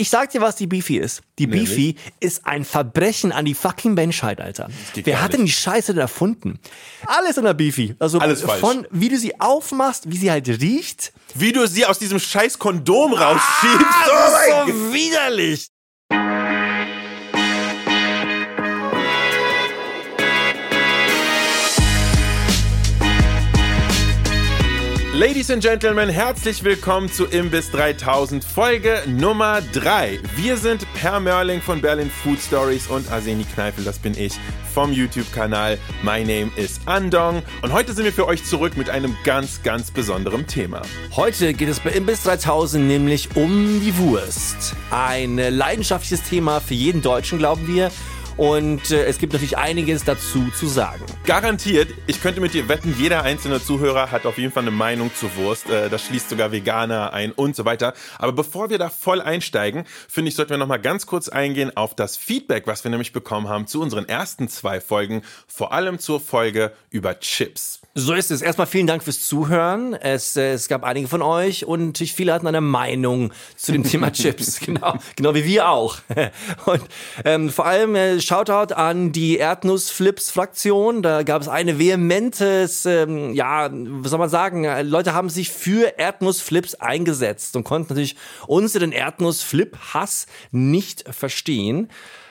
Ich sag dir, was die Beefy ist. Die Nämlich? Beefy ist ein Verbrechen an die fucking Menschheit, Alter. Wer hat denn die Scheiße denn erfunden? Alles in der Beefy. Also Alles falsch. von wie du sie aufmachst, wie sie halt riecht. Wie du sie aus diesem scheiß Kondom rausschiebst. Ah, oh das ist Gott. so widerlich. Ladies and Gentlemen, herzlich willkommen zu Imbiss 3000, Folge Nummer 3. Wir sind Per Mörling von Berlin Food Stories und Arseni Kneifel, das bin ich, vom YouTube-Kanal My Name is Andong. Und heute sind wir für euch zurück mit einem ganz, ganz besonderen Thema. Heute geht es bei Imbiss 3000 nämlich um die Wurst. Ein leidenschaftliches Thema für jeden Deutschen, glauben wir. Und äh, es gibt natürlich einiges dazu zu sagen. Garantiert, ich könnte mit dir wetten, jeder einzelne Zuhörer hat auf jeden Fall eine Meinung zur Wurst. Äh, Das schließt sogar Veganer ein und so weiter. Aber bevor wir da voll einsteigen, finde ich, sollten wir noch mal ganz kurz eingehen auf das Feedback, was wir nämlich bekommen haben zu unseren ersten zwei Folgen, vor allem zur Folge über Chips. So ist es. Erstmal vielen Dank fürs Zuhören. Es, äh, es gab einige von euch und natürlich viele hatten eine Meinung zu dem Thema Chips. Genau, genau wie wir auch. Und ähm, vor allem äh, Shoutout an die Erdnuss-Flips-Fraktion. Da gab es eine vehementes, ähm, ja, was soll man sagen, Leute haben sich für Erdnuss-Flips eingesetzt und konnten natürlich unseren Erdnuss-Flip-Hass nicht verstehen.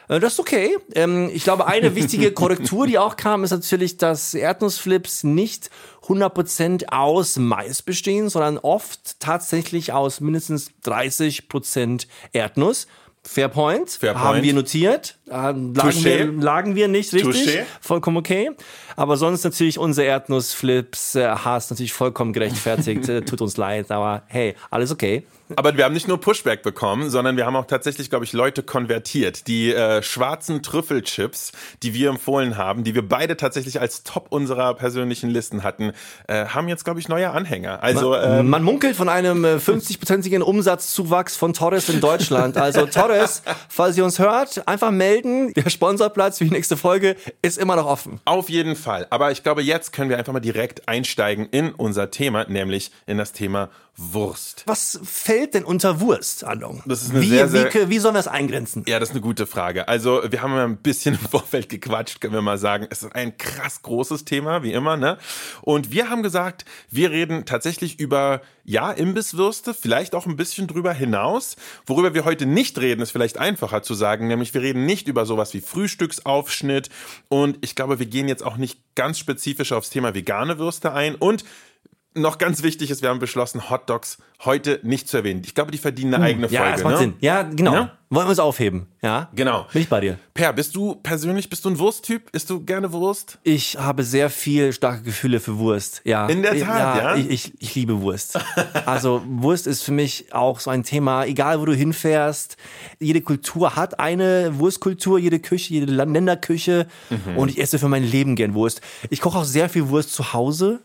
Äh, Das ist okay. Ähm, Ich glaube, eine wichtige Korrektur, die auch kam, ist natürlich, dass Erdnussflips nicht 100% aus Mais bestehen, sondern oft tatsächlich aus mindestens 30% Erdnuss. Fair point. Fair Haben point. wir notiert. Äh, Lagen, wir, lagen wir nicht richtig. Touché. Vollkommen okay. Aber sonst natürlich unser Erdnussflips äh, Hass natürlich vollkommen gerechtfertigt. Äh, Tut uns leid, aber hey, alles okay. Aber wir haben nicht nur Pushback bekommen, sondern wir haben auch tatsächlich, glaube ich, Leute konvertiert. Die äh, schwarzen Trüffelchips, die wir empfohlen haben, die wir beide tatsächlich als Top unserer persönlichen Listen hatten, äh, haben jetzt, glaube ich, neue Anhänger. Also ähm, Man munkelt von einem äh, 50-prozentigen Umsatzzuwachs von Torres in Deutschland. Also Torres, falls ihr uns hört, einfach melden. Der Sponsorplatz für die nächste Folge ist immer noch offen. Auf jeden Fall. Aber ich glaube, jetzt können wir einfach mal direkt einsteigen in unser Thema, nämlich in das Thema Wurst. Was fällt denn unter Wurst, Andong? Das ist eine wie, sehr, sehr- wie, wie sollen wir das eingrenzen? Ja, das ist eine gute Frage. Also, wir haben ja ein bisschen im Vorfeld gequatscht, können wir mal sagen. Es ist ein krass großes Thema, wie immer, ne? Und wir haben gesagt, wir reden tatsächlich über, ja, Imbisswürste, vielleicht auch ein bisschen drüber hinaus. Worüber wir heute nicht reden, ist vielleicht einfacher zu sagen, nämlich wir reden nicht über sowas wie Frühstücksaufschnitt. Und ich glaube, wir gehen jetzt auch nicht ganz spezifisch aufs Thema vegane Würste ein. Und noch ganz wichtig ist, wir haben beschlossen, Hot Dogs heute nicht zu erwähnen. Ich glaube, die verdienen eine eigene Ja, Folge. das macht ne? Sinn. Ja, genau. Ja? Wollen wir uns aufheben? Ja? Genau. Bin ich bei dir. Per, bist du persönlich, bist du ein Wursttyp? Isst du gerne Wurst? Ich habe sehr viel starke Gefühle für Wurst. Ja. In der Tat, ja? Ich, ich, ich liebe Wurst. Also Wurst ist für mich auch so ein Thema, egal wo du hinfährst. Jede Kultur hat eine Wurstkultur, jede Küche, jede Länderküche. Mhm. Und ich esse für mein Leben gern Wurst. Ich koche auch sehr viel Wurst zu Hause.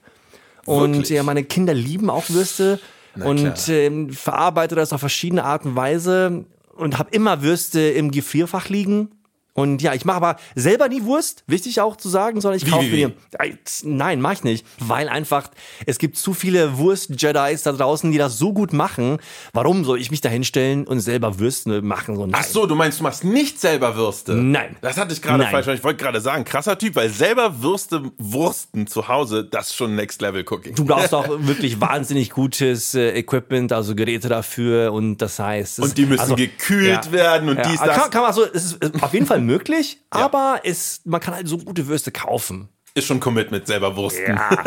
Und Wirklich? ja, meine Kinder lieben auch Würste. und klar. ähm, verarbeite das auf verschiedene Art und Weise. Und habe immer Würste im Gefrierfach liegen. Und ja, ich mache aber selber nie Wurst, wichtig auch zu sagen, sondern ich Wie, kaufe wie, wie? mir. Ey, Nein, mach ich nicht. Weil einfach, es gibt zu viele Wurst-Jedis da draußen, die das so gut machen. Warum soll ich mich da hinstellen und selber Würste machen? So, nein. Ach so, du meinst, du machst nicht selber Würste? Nein. Das hatte ich gerade falsch. Ich wollte gerade sagen, krasser Typ, weil selber Würste, Wursten zu Hause, das ist schon Next Level Cooking. Du brauchst auch wirklich wahnsinnig gutes äh, Equipment, also Geräte dafür und das heißt. Und die müssen also, gekühlt werden und dies, das. Kann, kann man also, es ist auf jeden Fall möglich, aber es, man kann halt so gute Würste kaufen. Ist schon Commitment, selber Wursten. Ja,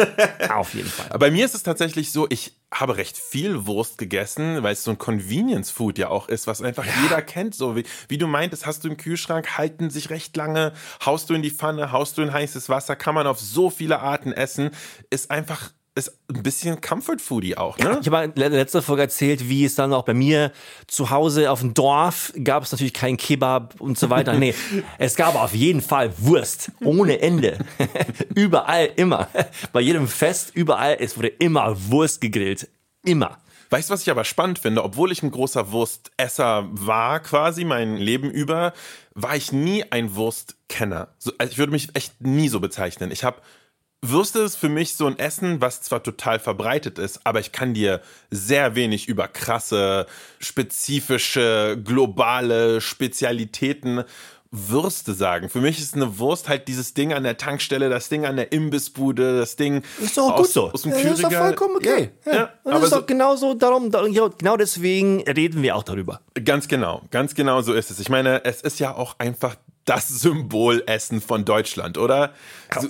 auf jeden Fall. Aber Bei mir ist es tatsächlich so, ich habe recht viel Wurst gegessen, weil es so ein Convenience-Food ja auch ist, was einfach jeder kennt. So wie, wie du meintest, hast du im Kühlschrank, halten sich recht lange, haust du in die Pfanne, haust du in heißes Wasser, kann man auf so viele Arten essen. Ist einfach, ist ein bisschen Comfort-Foodie auch, ne? Ich habe in der letzten Folge erzählt, wie es dann auch bei mir zu Hause auf dem Dorf gab es natürlich keinen Kebab und so weiter. Nee, es gab auf jeden Fall Wurst ohne Ende. überall, immer. Bei jedem Fest, überall, es wurde immer Wurst gegrillt. Immer. Weißt du, was ich aber spannend finde? Obwohl ich ein großer Wurstesser war, quasi mein Leben über, war ich nie ein Wurstkenner. So, also ich würde mich echt nie so bezeichnen. Ich habe Würste ist für mich so ein Essen, was zwar total verbreitet ist, aber ich kann dir sehr wenig über krasse, spezifische, globale Spezialitäten Würste sagen. Für mich ist eine Wurst halt dieses Ding an der Tankstelle, das Ding an der Imbissbude, das Ding Ist doch auch aus, gut so. aus dem Ja, ist doch Kühlregal. vollkommen okay. Ja, Ja. Und das aber ist so, doch genauso darum, darum, genau deswegen reden wir auch darüber. Ganz genau, ganz genau so ist es. Ich meine, es ist ja auch einfach das Symbolessen von Deutschland, oder?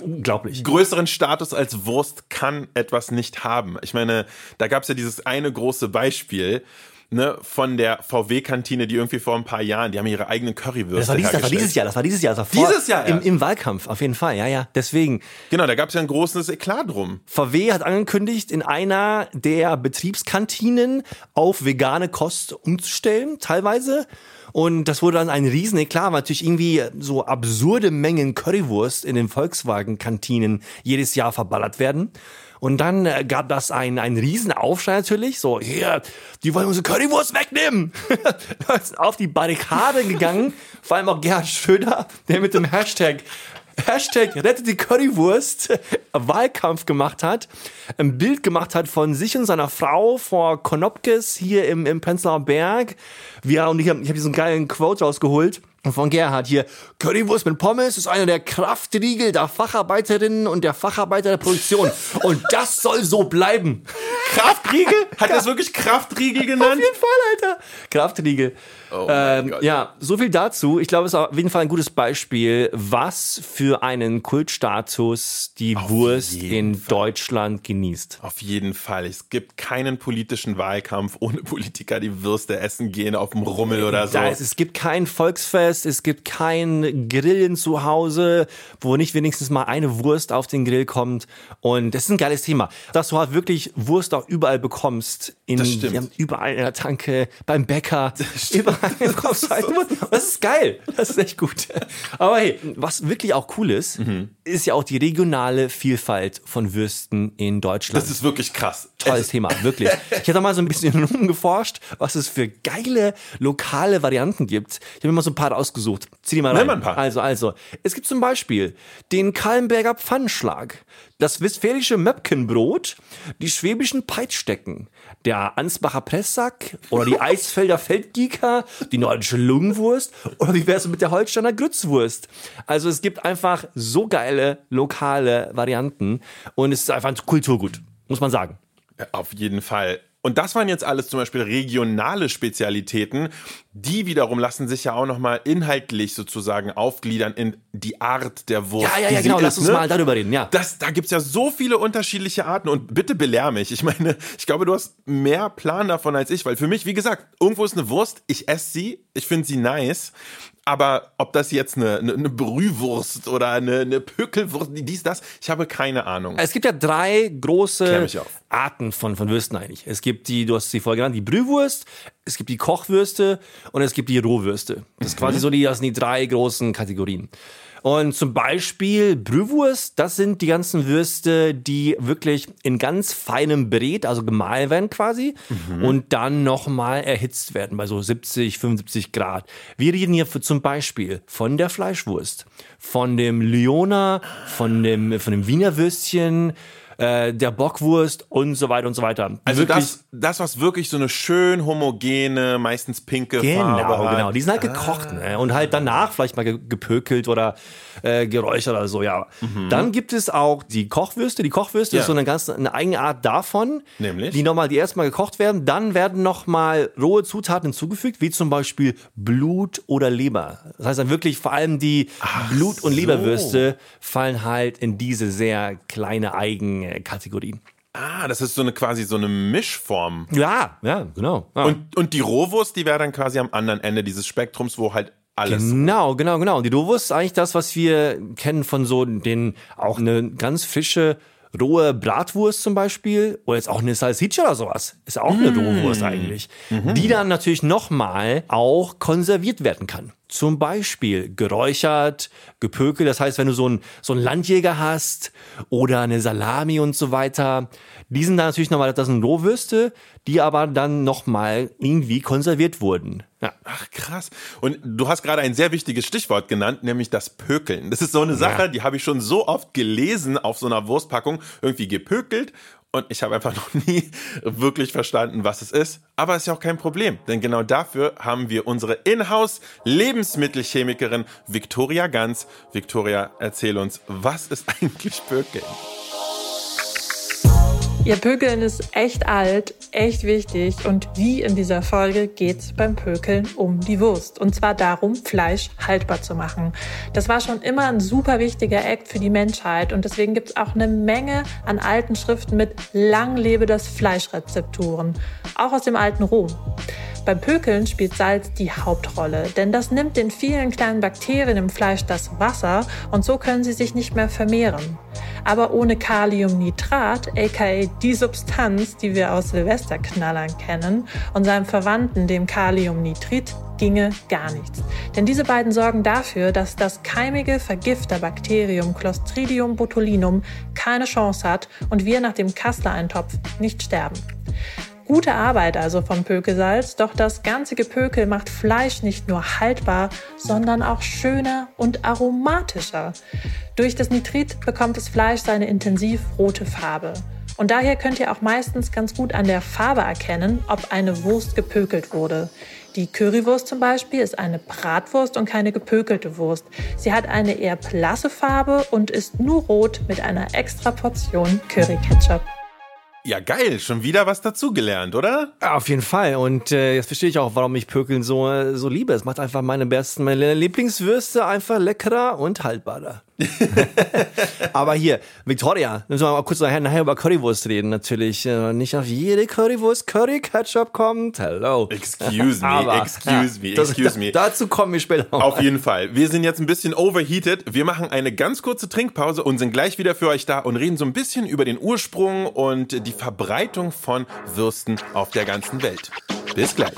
Unglaublich. größeren Status als Wurst kann etwas nicht haben. Ich meine, da gab es ja dieses eine große Beispiel. Ne, von der VW-Kantine, die irgendwie vor ein paar Jahren, die haben ihre eigenen Currywürste Das war, dieses, das war dieses Jahr, das war dieses Jahr. Das war Dieses Jahr im, erst. Im Wahlkampf, auf jeden Fall, ja, ja. Deswegen, Genau, da gab es ja ein großes Eklat drum. VW hat angekündigt, in einer der Betriebskantinen auf vegane Kost umzustellen, teilweise. Und das wurde dann ein riesen klar, weil natürlich irgendwie so absurde Mengen Currywurst in den Volkswagen-Kantinen jedes Jahr verballert werden. Und dann äh, gab das einen, einen riesen Aufschrei natürlich, so, hier, die wollen unsere Currywurst wegnehmen. Auf die Barrikade gegangen, vor allem auch Gerhard Schröder, der mit dem Hashtag Hashtag rettet die Currywurst Wahlkampf gemacht hat, ein Bild gemacht hat von sich und seiner Frau vor Konopkes hier im, im Prenzlauer Berg. Wir, und ich habe ich hab diesen geilen Quote rausgeholt von Gerhard hier. Currywurst mit Pommes ist einer der Kraftriegel der Facharbeiterinnen und der Facharbeiter der Produktion. Und das soll so bleiben. Kraftriegel? Hat er es wirklich Kraftriegel Auf genannt? jeden Fall, Alter. Kraftriegel. Oh ähm, ja, so viel dazu. Ich glaube, es ist auf jeden Fall ein gutes Beispiel, was für einen Kultstatus die Wurst jeden in Deutschland genießt. Auf jeden Fall. Es gibt keinen politischen Wahlkampf ohne Politiker, die Würste essen gehen auf dem Rummel oder so. Ist, es gibt kein Volksfest, es gibt kein Grillen zu Hause, wo nicht wenigstens mal eine Wurst auf den Grill kommt. Und das ist ein geiles Thema, dass du halt wirklich Wurst auch überall bekommst. In, überall in der Tanke, beim Bäcker, überall bekommst du halt. Und Das ist geil. Das ist echt gut. Aber hey, was wirklich auch cool ist, Mhm. ist ja auch die regionale Vielfalt von Würsten in Deutschland das ist wirklich krass. tolles Thema, wirklich. Ich habe mal so ein bisschen rumgeforscht, was es für geile lokale Varianten gibt. Ich habe mir mal so ein paar ausgesucht. Zieh die mal rein. Mal ein paar. Also, also. Es gibt zum Beispiel den Kallenberger Pfannschlag, das westfälische Möpkenbrot, die schwäbischen Peitschdecken, der Ansbacher Presssack oder die Eisfelder Feldgieker, die nordische Lungenwurst oder wie wär's mit der Holsteiner Grützwurst? Also es gibt einfach so geile lokale Varianten und es ist einfach ein Kulturgut, muss man sagen. Auf jeden Fall. Und das waren jetzt alles zum Beispiel regionale Spezialitäten. Die wiederum lassen sich ja auch nochmal inhaltlich sozusagen aufgliedern in die Art der Wurst. Ja, ja, ja, genau. ist, Lass uns ne? mal darüber reden, ja. Das, da gibt's ja so viele unterschiedliche Arten und bitte belehr mich. Ich meine, ich glaube, du hast mehr Plan davon als ich, weil für mich, wie gesagt, irgendwo ist eine Wurst, ich esse sie, ich finde sie nice, aber ob das jetzt eine, eine, eine Brühwurst oder eine, eine Pökelwurst, dies, das, ich habe keine Ahnung. Es gibt ja drei große. Arten von, von Würsten eigentlich. Es gibt die, du hast sie vorher genannt, die Brühwurst, es gibt die Kochwürste und es gibt die Rohwürste. Das ist quasi so die, das sind die drei großen Kategorien. Und zum Beispiel Brühwurst, das sind die ganzen Würste, die wirklich in ganz feinem Brät, also gemahlen werden quasi, und dann nochmal erhitzt werden bei so 70, 75 Grad. Wir reden hier für, zum Beispiel von der Fleischwurst, von dem Lyoner, von dem, von dem Wiener Würstchen, äh, der Bockwurst und so weiter und so weiter. Also Wirklich- das, das, was wirklich so eine schön homogene, meistens pinke Farbe Genau, hat. genau. Die sind halt gekocht ne? und halt danach vielleicht mal ge gepökelt oder äh, geräuchert oder so, ja. Dann gibt es auch die Kochwürste. Die Kochwürste Ja. ist so eine ganz eine eigene Art davon, Nämlich? die nochmal, die erstmal gekocht werden. Dann werden nochmal rohe Zutaten hinzugefügt, wie zum Beispiel Blut oder Leber. Das heißt dann wirklich vor allem die Blut- und so. Leberwürste fallen halt in diese sehr kleine Eigenkategorie. Ah, das ist so eine quasi so eine Mischform. Ja, ja, genau. Ja. Und, und die Rohwurst, die wäre dann quasi am anderen Ende dieses Spektrums, wo halt alles. Genau, genau, genau. Und die Rohwurst ist eigentlich das, was wir kennen von so den, auch eine ganz frische, rohe Bratwurst zum Beispiel. Oder jetzt auch eine Salsiccia oder sowas. Ist auch eine Rohwurst eigentlich. Die dann natürlich nochmal auch konserviert werden kann. Zum Beispiel geräuchert, gepökelt. Das heißt, wenn du so einen, so einen Landjäger hast oder eine Salami und so weiter. Die sind dann natürlich nochmal, das sind Rohwürste, die aber dann nochmal irgendwie konserviert wurden. Ja. Ach, krass. Und du hast gerade ein sehr wichtiges Stichwort genannt, nämlich das Pökeln. Das ist so eine Sache, Ja. die habe ich schon so oft gelesen auf so einer Wurstpackung, irgendwie gepökelt. Und ich habe einfach noch nie wirklich verstanden, was es ist. Aber ist ja auch kein Problem, denn genau dafür haben wir unsere Inhouse-Lebensmittelchemikerin Victoria Ganz. Victoria, erzähl uns, was ist eigentlich Pökeln? Ihr Pökeln ist echt alt, echt wichtig und wie in dieser Folge geht's beim Pökeln um die Wurst. Und zwar darum, Fleisch haltbar zu machen. Das war schon immer ein super wichtiger Act für die Menschheit und deswegen gibt's auch eine Menge an alten Schriften mit Lang lebe das Fleischrezepturen, auch aus dem alten Rom. Beim Pökeln spielt Salz die Hauptrolle, denn das nimmt den vielen kleinen Bakterien im Fleisch das Wasser und so können sie sich nicht mehr vermehren. Aber ohne Kaliumnitrat, aka die Substanz, die wir aus Silvesterknallern kennen, und seinem Verwandten, dem Kaliumnitrit, ginge gar nichts. Denn diese beiden sorgen dafür, dass das keimige Vergifterbakterium Clostridium botulinum keine Chance hat und wir nach dem Kassler-Eintopf nicht sterben. Gute Arbeit also vom Pökelsalz, doch das ganze Gepökel macht Fleisch nicht nur haltbar, sondern auch schöner und aromatischer. Durch das Nitrit bekommt das Fleisch seine intensiv rote Farbe. Und daher könnt ihr auch meistens ganz gut an der Farbe erkennen, ob eine Wurst gepökelt wurde. Die Currywurst zum Beispiel ist eine Bratwurst und keine gepökelte Wurst. Sie hat eine eher blasse Farbe und ist nur rot mit einer extra Portion Curry-Ketchup. Ja, geil, schon wieder was dazugelernt, oder? Ja, Auf jeden Fall. Und äh, jetzt verstehe ich auch, warum ich Pökeln so, äh, so liebe. Es macht einfach meine besten, meine Lieblingswürste einfach leckerer und haltbarer. Aber hier, Victoria, müssen wir mal kurz nachher, nachher über Currywurst reden. Natürlich äh, nicht auf jede Currywurst Curry-Ketchup kommt. Hello. Excuse me, Aber, excuse me, das- excuse me. Dazu kommen wir später noch. Auf jeden Fall. Wir sind jetzt ein bisschen overheated. Wir machen eine ganz kurze Trinkpause und sind gleich wieder für euch da und reden so ein bisschen über den Ursprung und die Verbreitung von Würsten auf der ganzen Welt. Bis gleich.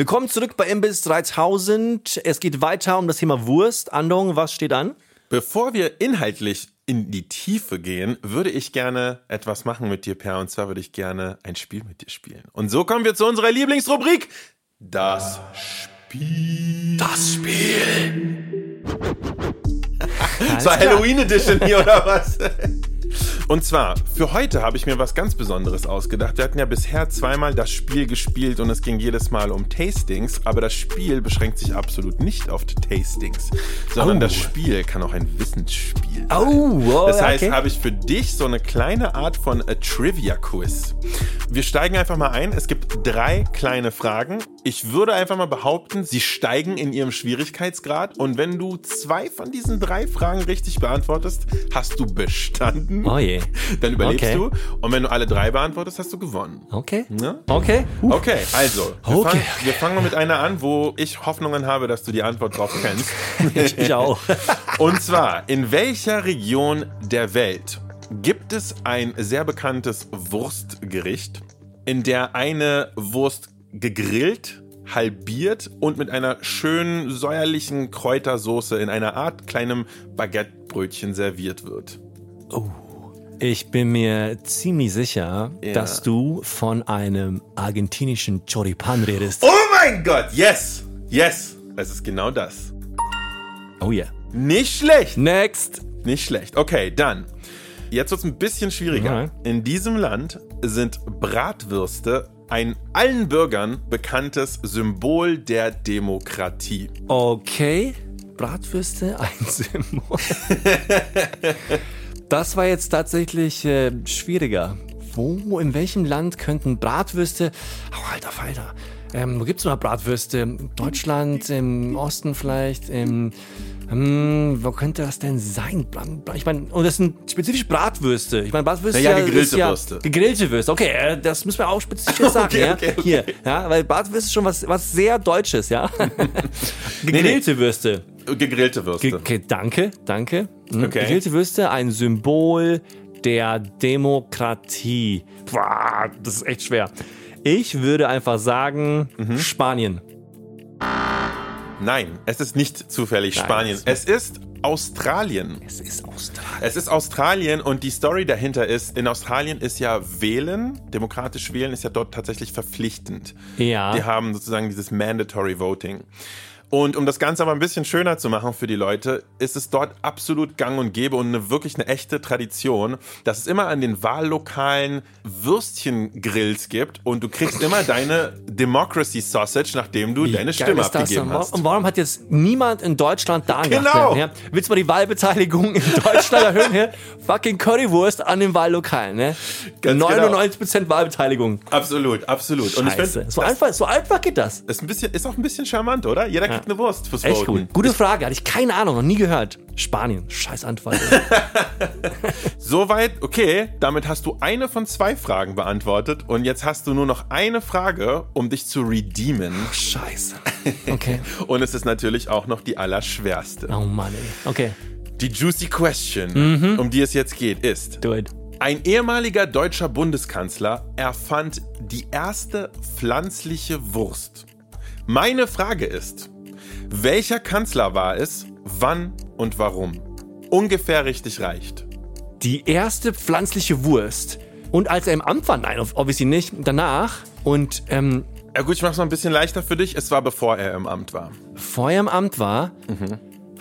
Willkommen zurück bei Imbiss 3000. Es geht weiter um das Thema Wurst. Andong, was steht an? Bevor wir inhaltlich in die Tiefe gehen, würde ich gerne etwas machen mit dir, Per. Und zwar würde ich gerne ein Spiel mit dir spielen. Und so kommen wir zu unserer Lieblingsrubrik. Das Spiel. Das Spiel. Das war Halloween Edition hier, oder was? Und zwar, für heute habe ich mir was ganz Besonderes ausgedacht. Wir hatten ja bisher zweimal das Spiel gespielt und es ging jedes Mal um Tastings, aber das Spiel beschränkt sich absolut nicht auf Tastings, sondern Oh. das Spiel kann auch ein Wissensspiel sein. Oh, oh Das heißt, okay. habe ich für dich so eine kleine Art von a Trivia-Quiz. Wir steigen einfach mal ein. Es gibt drei kleine Fragen. Ich würde einfach mal behaupten, sie steigen in ihrem Schwierigkeitsgrad. Und wenn du zwei von diesen drei Fragen richtig beantwortest, hast du bestanden. Oh je. Dann überlebst Okay. du. Und wenn du alle drei beantwortest, hast du gewonnen. Okay. Ne? Okay. Uh. Okay, also, wir, Okay. Fangen, wir fangen mal mit einer an, wo ich Hoffnungen habe, dass du die Antwort drauf kennst. Ich, ich auch. Und zwar, in welcher Region der Welt gibt es ein sehr bekanntes Wurstgericht, in der eine Wurst gegrillt, halbiert und mit einer schönen säuerlichen Kräutersoße in einer Art kleinem Baguettebrötchen serviert wird? Ich bin mir ziemlich sicher, Ja. dass du von einem argentinischen Choripan redest. Oh mein Gott, yes, yes, es ist genau das. Oh yeah. Nicht schlecht. Next. Nicht schlecht. Okay, dann. Jetzt wird es ein bisschen schwieriger. Ja. In diesem Land sind Bratwürste ein allen Bürgern bekanntes Symbol der Demokratie. Okay. Bratwürste, ein Symbol. das war jetzt tatsächlich äh, schwieriger. Wo, in welchem Land könnten Bratwürste. Oh, alter Falter. Ähm, wo gibt's noch Bratwürste? Deutschland, im Osten vielleicht, im. Hm, wo könnte das denn sein? Ich meine, und das sind spezifisch Bratwürste. Ich meine, Bratwürste ist ja, gegrillte ja Würste. Gegrillte Würste. Okay, äh, das müssen wir auch spezifisch sagen. Okay, ja? okay, okay. Hier, ja, weil Bratwürste ist schon was, was sehr Deutsches, ja. Gegrillte Würste. Gegrillte Würste. Ge- Okay, danke, danke. Hm, Okay. Gegrillte Würste, ein Symbol der Demokratie. Boah, das ist echt schwer. Ich würde einfach sagen, Mhm. Spanien. Nein, es ist nicht zufällig Nein, Spanien. es Es ist Australien. Es ist Australien. Es ist Australien und die Story dahinter ist, in Australien ist ja Wählen, demokratisch Wählen ist ja dort tatsächlich verpflichtend. Ja. Die haben sozusagen dieses Mandatory Voting. Und um das Ganze aber ein bisschen schöner zu machen für die Leute, ist es dort absolut gang und gäbe und eine, wirklich eine echte Tradition, dass es immer an den Wahllokalen Würstchengrills gibt und du kriegst immer deine Democracy Sausage, nachdem du deine Geil Stimme das abgegeben hast. Und warum hat jetzt niemand in Deutschland da Genau. Ja? Willst du mal die Wahlbeteiligung in Deutschland erhöhen? Ja? Fucking Currywurst an den Wahllokalen. Ne? Ganz 99% Wahlbeteiligung. Absolut, absolut. Und ich Scheiße. finde, So einfach, so einfach geht das. ist, ein bisschen, ist auch ein bisschen charmant, oder? Jeder kriegt eine Wurst fürs Echt Voten. gut. Gute Frage. Hatte ich keine Ahnung, noch nie gehört. Spanien. Scheiß Antwort. Soweit, okay. Damit hast du eine von zwei Fragen beantwortet und jetzt hast du nur noch eine Frage, um dich zu redeemen. Scheiße. Okay. Und es ist natürlich auch noch die allerschwerste. Oh Mann, ey. Okay. Die juicy question, um die es jetzt geht, ist: Do it. Ein ehemaliger deutscher Bundeskanzler erfand die erste pflanzliche Wurst. Meine Frage ist: Welcher Kanzler war es, wann und warum? Ungefähr richtig reicht. Die erste pflanzliche Wurst. Und als er im Amt war, nein, obviously nicht, danach. Und ähm, Ja gut, ich mach's mal ein bisschen leichter für dich. Es war bevor er im Amt war. bevor er im Amt war,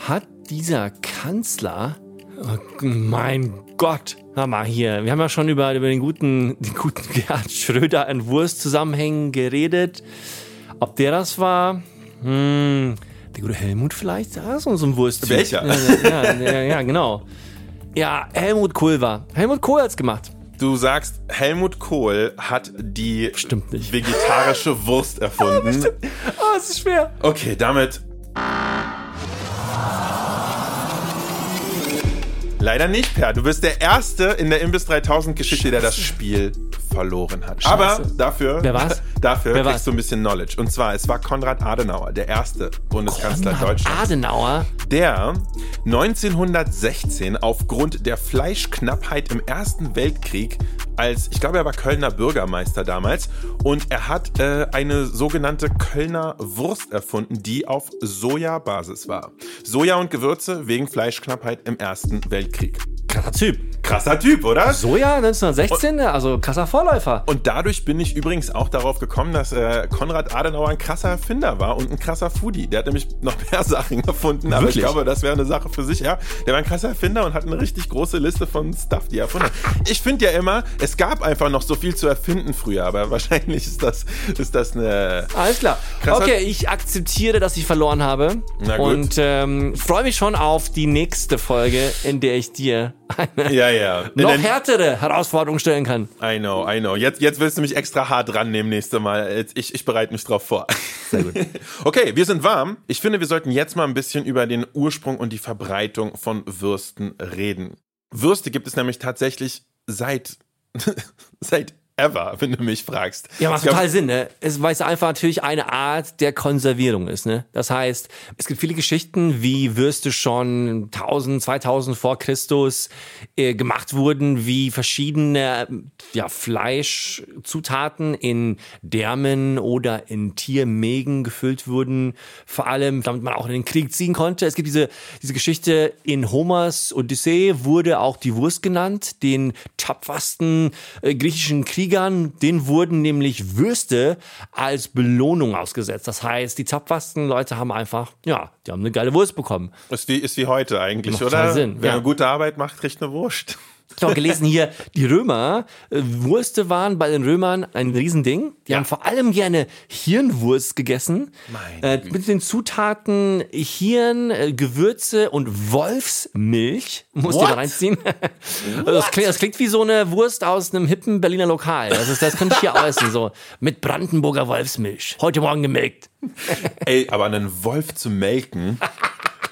hat dieser Kanzler, oh, mein Gott, hör mal hier, wir haben ja schon über, über den guten, den guten Gerhard Schröder in Wurstzusammenhängen geredet. Ob der das war? Hm, der gute Helmut vielleicht? Ja, so so ein Wurst. Welcher? Ja, ja, ja, ja, genau. Ja, Helmut Kohl war. Helmut Kohl hat's gemacht. Du sagst, Helmut Kohl hat die vegetarische Wurst erfunden. Oh, es ist schwer. Okay, damit. Leider nicht, Per. Du bist der Erste in der Imbiss 3000 Geschichte, der das Spiel verloren hat. Aber dafür, Wer war's? Dafür Wer kriegst war's? du ein bisschen Knowledge. Und zwar, es war Konrad Adenauer, der erste Bundeskanzler Deutschlands. Adenauer. der 1916 aufgrund der Fleischknappheit im Ersten Weltkrieg als, ich glaube, er war Kölner Bürgermeister damals und er hat äh, eine sogenannte Kölner Wurst erfunden, die auf Sojabasis war. Soja und Gewürze wegen Fleischknappheit im Ersten Weltkrieg. Krasser Typ. Krasser Typ, oder? Soja 1916, also krasser Vorläufer. Und dadurch bin ich übrigens auch darauf gekommen, dass äh, Konrad Adenauer ein krasser Erfinder war und ein krasser Foodie. Der hat nämlich noch mehr Sachen erfunden, aber Wirklich? ich glaube, das wäre eine Sache für sich. Ja, der war ein krasser Erfinder und hat eine richtig große Liste von Stuff, die er erfunden hat. Ich finde ja immer, es gab einfach noch so viel zu erfinden früher, aber wahrscheinlich ist das, ist das eine... Alles klar. Okay, ich akzeptiere, dass ich verloren habe. Na gut. Und ähm, freue mich schon auf die nächste Folge, in der ich dir eine Ja, ja. Noch härtere Herausforderung stellen kann. I know, I know. Jetzt, jetzt willst du mich extra hart rannehmen nächste Mal. Jetzt, ich, ich bereite mich drauf vor. Sehr gut. Okay, wir sind warm. Ich finde, wir sollten jetzt mal ein bisschen über den Ursprung und die Verbreitung von Würsten reden. Würste gibt es nämlich tatsächlich seit, seit ever, wenn du mich fragst. Ja, macht total Sinn, ne? Es, weil es einfach natürlich eine Art der Konservierung ist, ne? Das heißt, es gibt viele Geschichten, wie Würste schon 1000, 2000 vor Christus äh, gemacht wurden, wie verschiedene ja, Fleischzutaten in Därmen oder in Tiermägen gefüllt wurden, vor allem, damit man auch in den Krieg ziehen konnte. Es gibt diese, diese Geschichte in Homers Odyssee wurde auch die Wurst genannt, den tapfersten äh, griechischen Kriegern, denen wurden nämlich Würste als Belohnung ausgesetzt. Das heißt, die tapfersten Leute haben einfach, ja, die haben eine geile Wurst bekommen. Ist wie, ist wie heute eigentlich, Macht oder? Sinn, Wer ja. eine gute Arbeit macht, kriegt eine Wurst. Ich habe gelesen hier, die Römer, äh, Würste waren bei den Römern ein Riesending. Die haben vor allem gerne Hirnwurst gegessen. Äh, mit den Zutaten Hirn, äh, Gewürze und Wolfsmilch. Muss ihr What? mal reinziehen. Also das, klingt, das klingt wie so eine Wurst aus einem hippen Berliner Lokal. Das, ist, das könnte ich hier essen. So mit Brandenburger Wolfsmilch. Heute Morgen gemelkt. Ey, aber einen Wolf zu melken.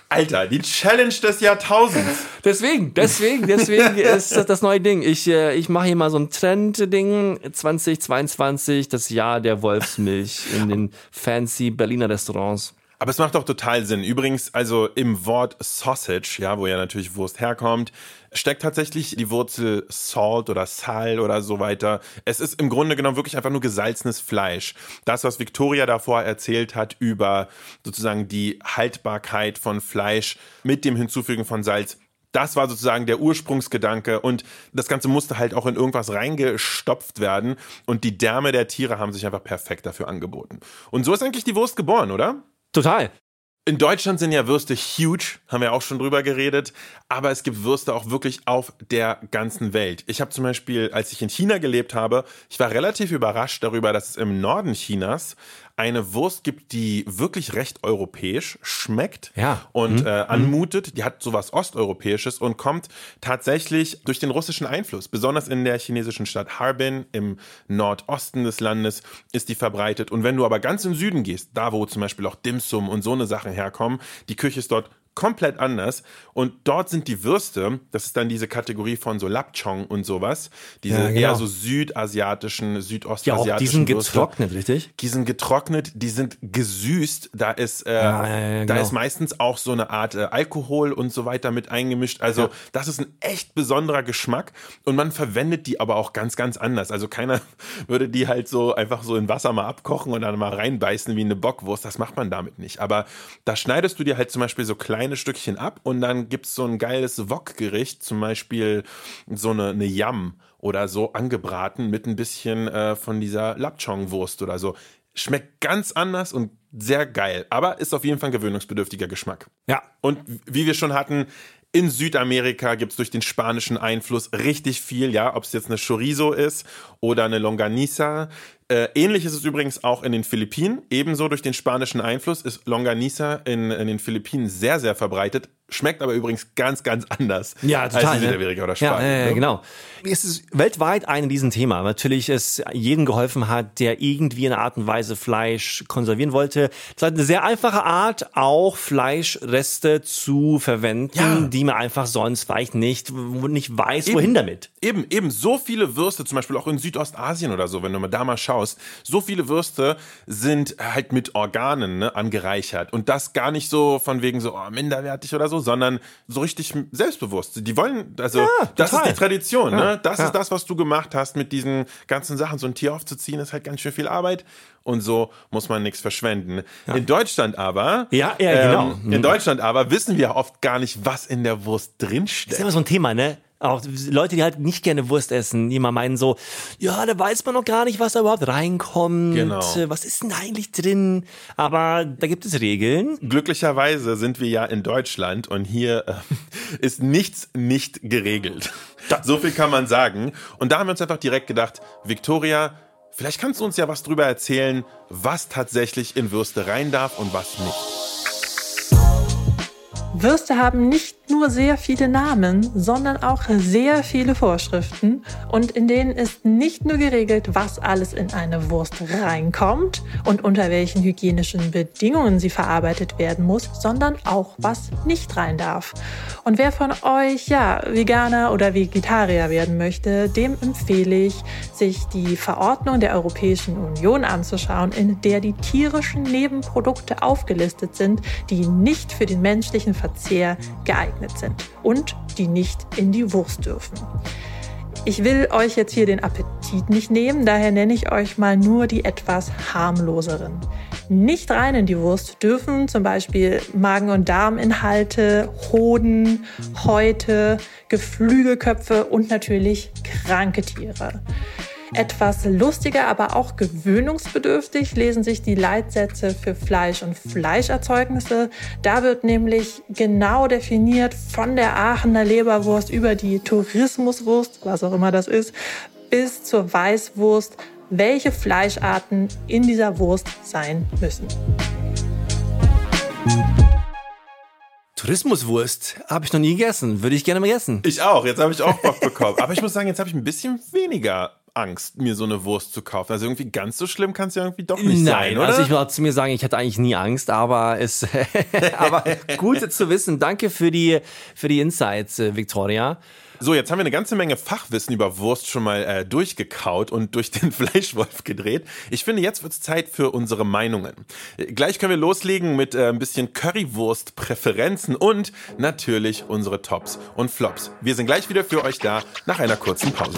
Alter, die Challenge des Jahrtausends. Deswegen, deswegen, deswegen ist das das neue Ding. Ich, äh, ich mache hier mal so ein Trend-Ding. 2022, das Jahr der Wolfsmilch in den fancy Berliner Restaurants. Aber es macht doch total Sinn. Übrigens, also im Wort Sausage, ja, wo ja natürlich Wurst herkommt, steckt tatsächlich die Wurzel Salt oder Sal oder so weiter. Es ist im Grunde genommen wirklich einfach nur gesalzenes Fleisch. Das, was Victoria davor erzählt hat über sozusagen die Haltbarkeit von Fleisch mit dem Hinzufügen von Salz, das war sozusagen der Ursprungsgedanke und das Ganze musste halt auch in irgendwas reingestopft werden und die Därme der Tiere haben sich einfach perfekt dafür angeboten. Und so ist eigentlich die Wurst geboren, oder? Total. In Deutschland sind ja Würste huge, haben wir auch schon drüber geredet, aber es gibt Würste auch wirklich auf der ganzen Welt. Ich habe zum Beispiel, als ich in China gelebt habe, ich war relativ überrascht darüber, dass es im Norden Chinas eine Wurst gibt, die wirklich recht europäisch schmeckt ja. und mhm. äh, anmutet. Die hat sowas Osteuropäisches und kommt tatsächlich durch den russischen Einfluss. Besonders in der chinesischen Stadt Harbin im Nordosten des Landes ist die verbreitet. Und wenn du aber ganz im Süden gehst, da wo zum Beispiel auch Dim Sum und so eine Sachen herkommen, die Küche ist dort komplett anders. Und dort sind die Würste, das ist dann diese Kategorie von so Lapchong und sowas, diese ja, genau. eher so südasiatischen, südostasiatischen ja, auch die sind Würste. getrocknet, richtig? Die sind getrocknet, die sind gesüßt. Da ist, äh, ja, ja, genau. da ist meistens auch so eine Art äh, Alkohol und so weiter mit eingemischt. Also das ist ein echt besonderer Geschmack und man verwendet die aber auch ganz, ganz anders. Also keiner würde die halt so einfach so in Wasser mal abkochen und dann mal reinbeißen wie eine Bockwurst. Das macht man damit nicht. Aber da schneidest du dir halt zum Beispiel so kleine kleine Stückchen ab und dann gibt es so ein geiles Wok-Gericht, zum Beispiel so eine, eine Yam oder so angebraten mit ein bisschen äh, von dieser Lapchong-Wurst oder so. Schmeckt ganz anders und sehr geil, aber ist auf jeden Fall ein gewöhnungsbedürftiger Geschmack. Ja. Und wie wir schon hatten, in Südamerika gibt es durch den spanischen Einfluss richtig viel, ja, ob es jetzt eine Chorizo ist oder eine Longanisa. Äh, ähnlich ist es übrigens auch in den Philippinen. Ebenso durch den spanischen Einfluss ist Longanisa in, in den Philippinen sehr, sehr verbreitet. Schmeckt aber übrigens ganz, ganz anders ja, total, als in Südamerika oder Spanien. Ja, äh, ne? genau. Es ist weltweit ein Riesenthema. Natürlich es jedem geholfen hat, der irgendwie in einer Art und Weise Fleisch konservieren wollte. Es hat eine sehr einfache Art, auch Fleischreste zu verwenden, ja. die man einfach sonst vielleicht nicht, nicht weiß, eben, wohin damit. Eben, eben. So viele Würste, zum Beispiel auch in Südostasien oder so, wenn du mal da mal schaust, so viele Würste sind halt mit Organen ne, angereichert. Und das gar nicht so von wegen so oh, minderwertig oder so, sondern so richtig selbstbewusst. Die wollen, also ja, das ist die Tradition, ja, ne? Das ja. ist das, was du gemacht hast mit diesen ganzen Sachen. So ein Tier aufzuziehen, ist halt ganz schön viel Arbeit und so muss man nichts verschwenden. In Deutschland aber, ja, ja, genau. Ähm, in Deutschland aber wissen wir oft gar nicht, was in der Wurst drinsteckt. Das ist immer so ein Thema, ne? Auch Leute, die halt nicht gerne Wurst essen, die immer meinen so, ja, da weiß man noch gar nicht, was da überhaupt reinkommt. Genau. Was ist denn da eigentlich drin? Aber da gibt es Regeln. Glücklicherweise sind wir ja in Deutschland und hier äh, ist nichts nicht geregelt. So viel kann man sagen. Und da haben wir uns einfach direkt gedacht, Victoria, vielleicht kannst du uns ja was drüber erzählen, was tatsächlich in Würste rein darf und was nicht. Würste haben nicht nur sehr viele Namen, sondern auch sehr viele Vorschriften und in denen ist nicht nur geregelt, was alles in eine Wurst reinkommt und unter welchen hygienischen Bedingungen sie verarbeitet werden muss, sondern auch was nicht rein darf. Und wer von euch ja Veganer oder Vegetarier werden möchte, dem empfehle ich, sich die Verordnung der Europäischen Union anzuschauen, in der die tierischen Nebenprodukte aufgelistet sind, die nicht für den menschlichen Verzehr geeignet geeignet sind und die nicht in die Wurst dürfen. Ich will euch jetzt hier den Appetit nicht nehmen, daher nenne ich euch mal nur die etwas harmloseren. Nicht rein in die Wurst dürfen zum Beispiel Magen- und Darminhalte, Hoden, Häute, Geflügelköpfe und natürlich kranke Tiere. Etwas lustiger, aber auch gewöhnungsbedürftig lesen sich die Leitsätze für Fleisch und Fleischerzeugnisse. Da wird nämlich genau definiert von der Aachener Leberwurst über die Tourismuswurst, was auch immer das ist, bis zur Weißwurst, welche Fleischarten in dieser Wurst sein müssen. Tourismuswurst habe ich noch nie gegessen. Würde ich gerne mal essen. Ich auch. Jetzt habe ich auch Bock bekommen. Aber ich muss sagen, jetzt habe ich ein bisschen weniger Angst, mir so eine Wurst zu kaufen. Also irgendwie ganz so schlimm kann es ja irgendwie doch nicht Nein, sein, oder? Also ich würde zu mir sagen, ich hatte eigentlich nie Angst, aber es, aber gut zu wissen. Danke für die, für die Insights, äh, Victoria. So, jetzt haben wir eine ganze Menge Fachwissen über Wurst schon mal äh, durchgekaut und durch den Fleischwolf gedreht. Ich finde, jetzt wird's Zeit für unsere Meinungen. Gleich können wir loslegen mit äh, ein bisschen Currywurst-Präferenzen und natürlich unsere Tops und Flops. Wir sind gleich wieder für euch da nach einer kurzen Pause.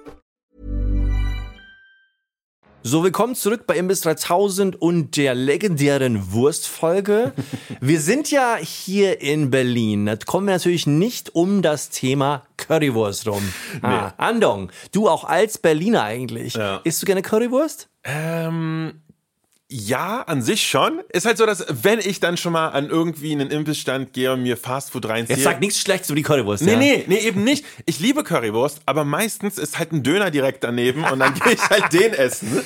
So, willkommen zurück bei Imbiss 3000 und der legendären Wurstfolge. Wir sind ja hier in Berlin. Da kommen wir natürlich nicht um das Thema Currywurst rum. Ah, Andong, du auch als Berliner eigentlich. Ja. Isst du gerne Currywurst? Ähm, ja, an sich schon. Ist halt so, dass wenn ich dann schon mal an irgendwie einen Imbissstand gehe und mir Fastfood reinziehe. Jetzt sag nichts Schlechtes über die Currywurst. Nee, ja? nee, nee, eben nicht. Ich liebe Currywurst, aber meistens ist halt ein Döner direkt daneben und dann gehe ich halt den essen.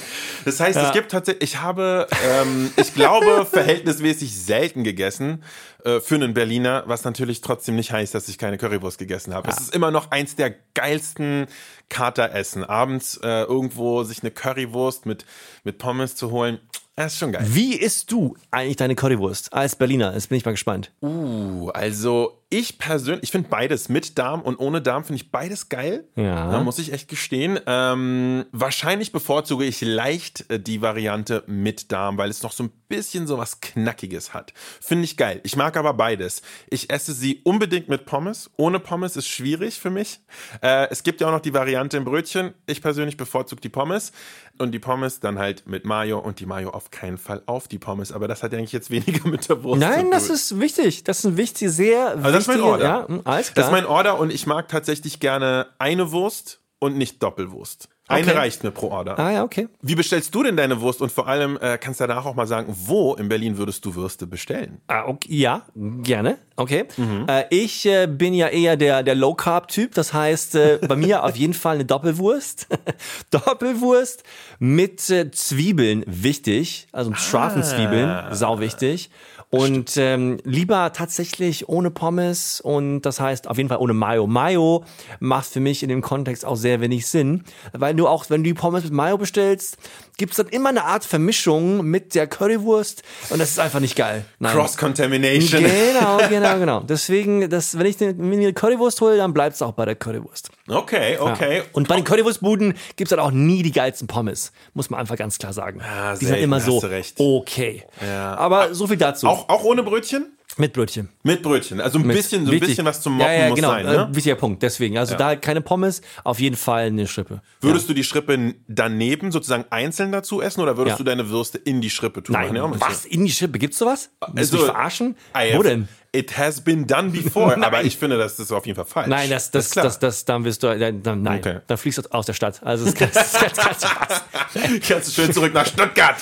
Das heißt, es gibt tatsächlich, ich habe, ähm, ich glaube, verhältnismäßig selten gegessen äh, für einen Berliner, was natürlich trotzdem nicht heißt, dass ich keine Currywurst gegessen habe. Es ist immer noch eins der geilsten Kateressen. Abends äh, irgendwo sich eine Currywurst mit, mit Pommes zu holen, das ist schon geil. Wie isst du eigentlich deine Currywurst als Berliner? Jetzt bin ich mal gespannt. Uh, also ich persönlich, ich finde beides mit Darm und ohne Darm finde ich beides geil. Ja. Da muss ich echt gestehen. Ähm, wahrscheinlich bevorzuge ich leicht äh, die Variante mit Darm, weil es noch so ein bisschen so was Knackiges hat. Finde ich geil. Ich mag aber beides. Ich esse sie unbedingt mit Pommes. Ohne Pommes ist schwierig für mich. Äh, es gibt ja auch noch die Variante im Brötchen. Ich persönlich bevorzuge die Pommes. Und die Pommes dann halt mit Mayo und die Mayo auf keinen Fall auf die Pommes. Aber das hat eigentlich jetzt weniger mit der Wurst zu Nein, tun. das ist wichtig. Das ist ein wichtig, sehr Also das ist mein Order. Ja, hm, alles Das klar. ist mein Order und ich mag tatsächlich gerne eine Wurst und nicht Doppelwurst. Eine Okay. reicht mir pro Order. ah ja, okay. Wie bestellst du denn deine Wurst und vor allem äh, kannst du danach auch mal sagen, wo in Berlin würdest du Würste bestellen? Ah, okay. Ja, gerne. Okay. Mhm. Äh, ich äh, bin ja eher der, der Low-Carb-Typ. Das heißt, äh, bei mir auf jeden Fall eine Doppelwurst. Doppelwurst mit äh, Zwiebeln, wichtig. Also mit scharfen Ah. Zwiebeln, sau wichtig. Und ähm, lieber tatsächlich ohne Pommes und das heißt auf jeden Fall ohne Mayo. Mayo macht für mich in dem Kontext auch sehr wenig Sinn, weil du auch, wenn du die Pommes mit Mayo bestellst, gibt's dann immer eine Art Vermischung mit der Currywurst und das ist einfach nicht geil. Cross-Contamination. Genau, genau, genau. Deswegen, das, wenn ich eine, wenn ich eine Currywurst hole, dann bleibt's auch bei der Currywurst. Okay, okay. Und bei den Currywurstbuden gibt's dann auch nie die geilsten Pommes. Muss man einfach ganz klar sagen. Ja, die sind immer so du okay. Aber so viel dazu. Auch, auch ohne Brötchen? mit Brötchen. Mit Brötchen. Also ein Mit- bisschen, so ein bisschen was zum Moppen ja, ja, muss genau, sein, ne? Äh, wichtiger Punkt. Deswegen, also da keine Pommes, auf jeden Fall eine Schrippe. Würdest du die Schrippe daneben sozusagen einzeln dazu essen oder würdest Ja. du deine Würste in die Schrippe tun? Nein, ja was? In die Schrippe? Gibt's sowas? Willst du Also, mich verarschen? I Wo denn? It has been done before, aber ich finde, das ist auf jeden Fall falsch. Nein, das, das, ist klar. das, das, dann wirst du, dann, dann, nein, Okay. dann fliegst du aus der Stadt. Also, das kannst, das kannst, kannst. Kannst schön zurück nach Stuttgart.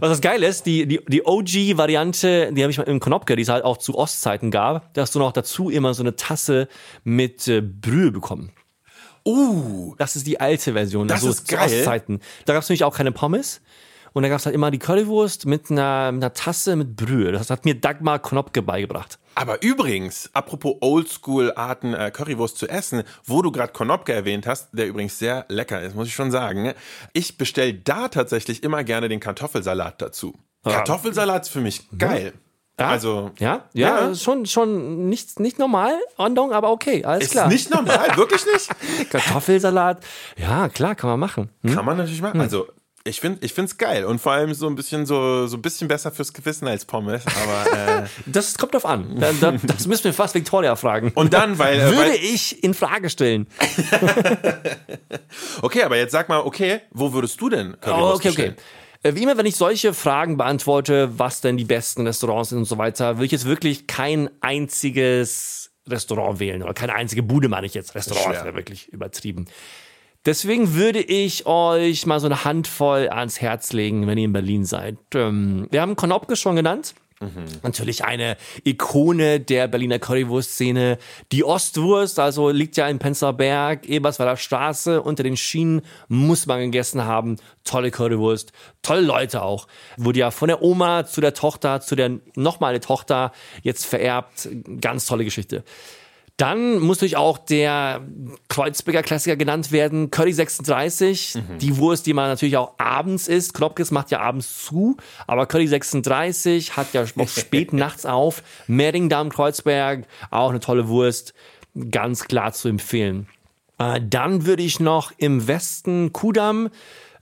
Was das geil ist, die, die, die OG-Variante, die habe ich mal im Knopke, die es halt auch zu Ostzeiten gab, da hast du noch dazu immer so eine Tasse mit äh, Brühe bekommen. Uh, Das ist die alte Version, Das so ist geil. Ostzeiten. Da gab es nämlich auch keine Pommes. Und da gab es halt immer die Currywurst mit einer, mit einer Tasse mit Brühe. Das hat mir Dagmar Knopke beigebracht. aber übrigens, apropos Oldschool-Arten äh, Currywurst zu essen, wo du gerade Konopke erwähnt hast, der übrigens sehr lecker ist, muss ich schon sagen. Ich bestelle da tatsächlich immer gerne den Kartoffelsalat dazu. Kartoffelsalat ist für mich geil. Ja? Also, Ja, ja, Ja. ist schon, schon nicht, nicht normal, Andong, aber okay, alles ist klar. nicht normal, wirklich nicht? Kartoffelsalat, ja, klar, kann man machen. Hm? Kann man natürlich machen. Also, ich finde ich find's geil und vor allem so ein bisschen so, so ein bisschen besser fürs Gewissen als Pommes, aber äh, Das kommt drauf an. Da, da, das müssen wir fast Victoria fragen. und dann, weil, äh, Würde weil ich in Frage stellen. okay, aber jetzt sag mal, okay, wo würdest du denn Oh, Currywurst okay, okay. bestellen? Äh, Wie immer, wenn ich solche Fragen beantworte, was denn die besten Restaurants sind und so weiter, will ich jetzt wirklich kein einziges Restaurant wählen oder keine einzige Bude, meine ich jetzt. Restaurant ist ja wirklich übertrieben. Deswegen würde ich euch mal so eine Handvoll ans Herz legen, wenn ihr in Berlin seid. Ähm, wir haben Konopke schon genannt. Natürlich eine Ikone der Berliner Currywurst-Szene. Die Ostwurst, also liegt ja in Prenzlauer Berg, Eberswalder Straße, unter den Schienen, muss man gegessen haben. Tolle Currywurst, tolle Leute auch. Wurde ja von der Oma zu der Tochter, zu der nochmal eine Tochter jetzt vererbt. Ganz tolle Geschichte. Dann muss natürlich auch der Kreuzberger Klassiker genannt werden, Curry 36, die Wurst, die man natürlich auch abends isst. Knopkes macht ja abends zu, aber Curry 36 hat ja noch spät nachts auf. Mehringdamm Kreuzberg, auch eine tolle Wurst, ganz klar zu empfehlen. Äh, Dann würde ich noch im Westen Kudamm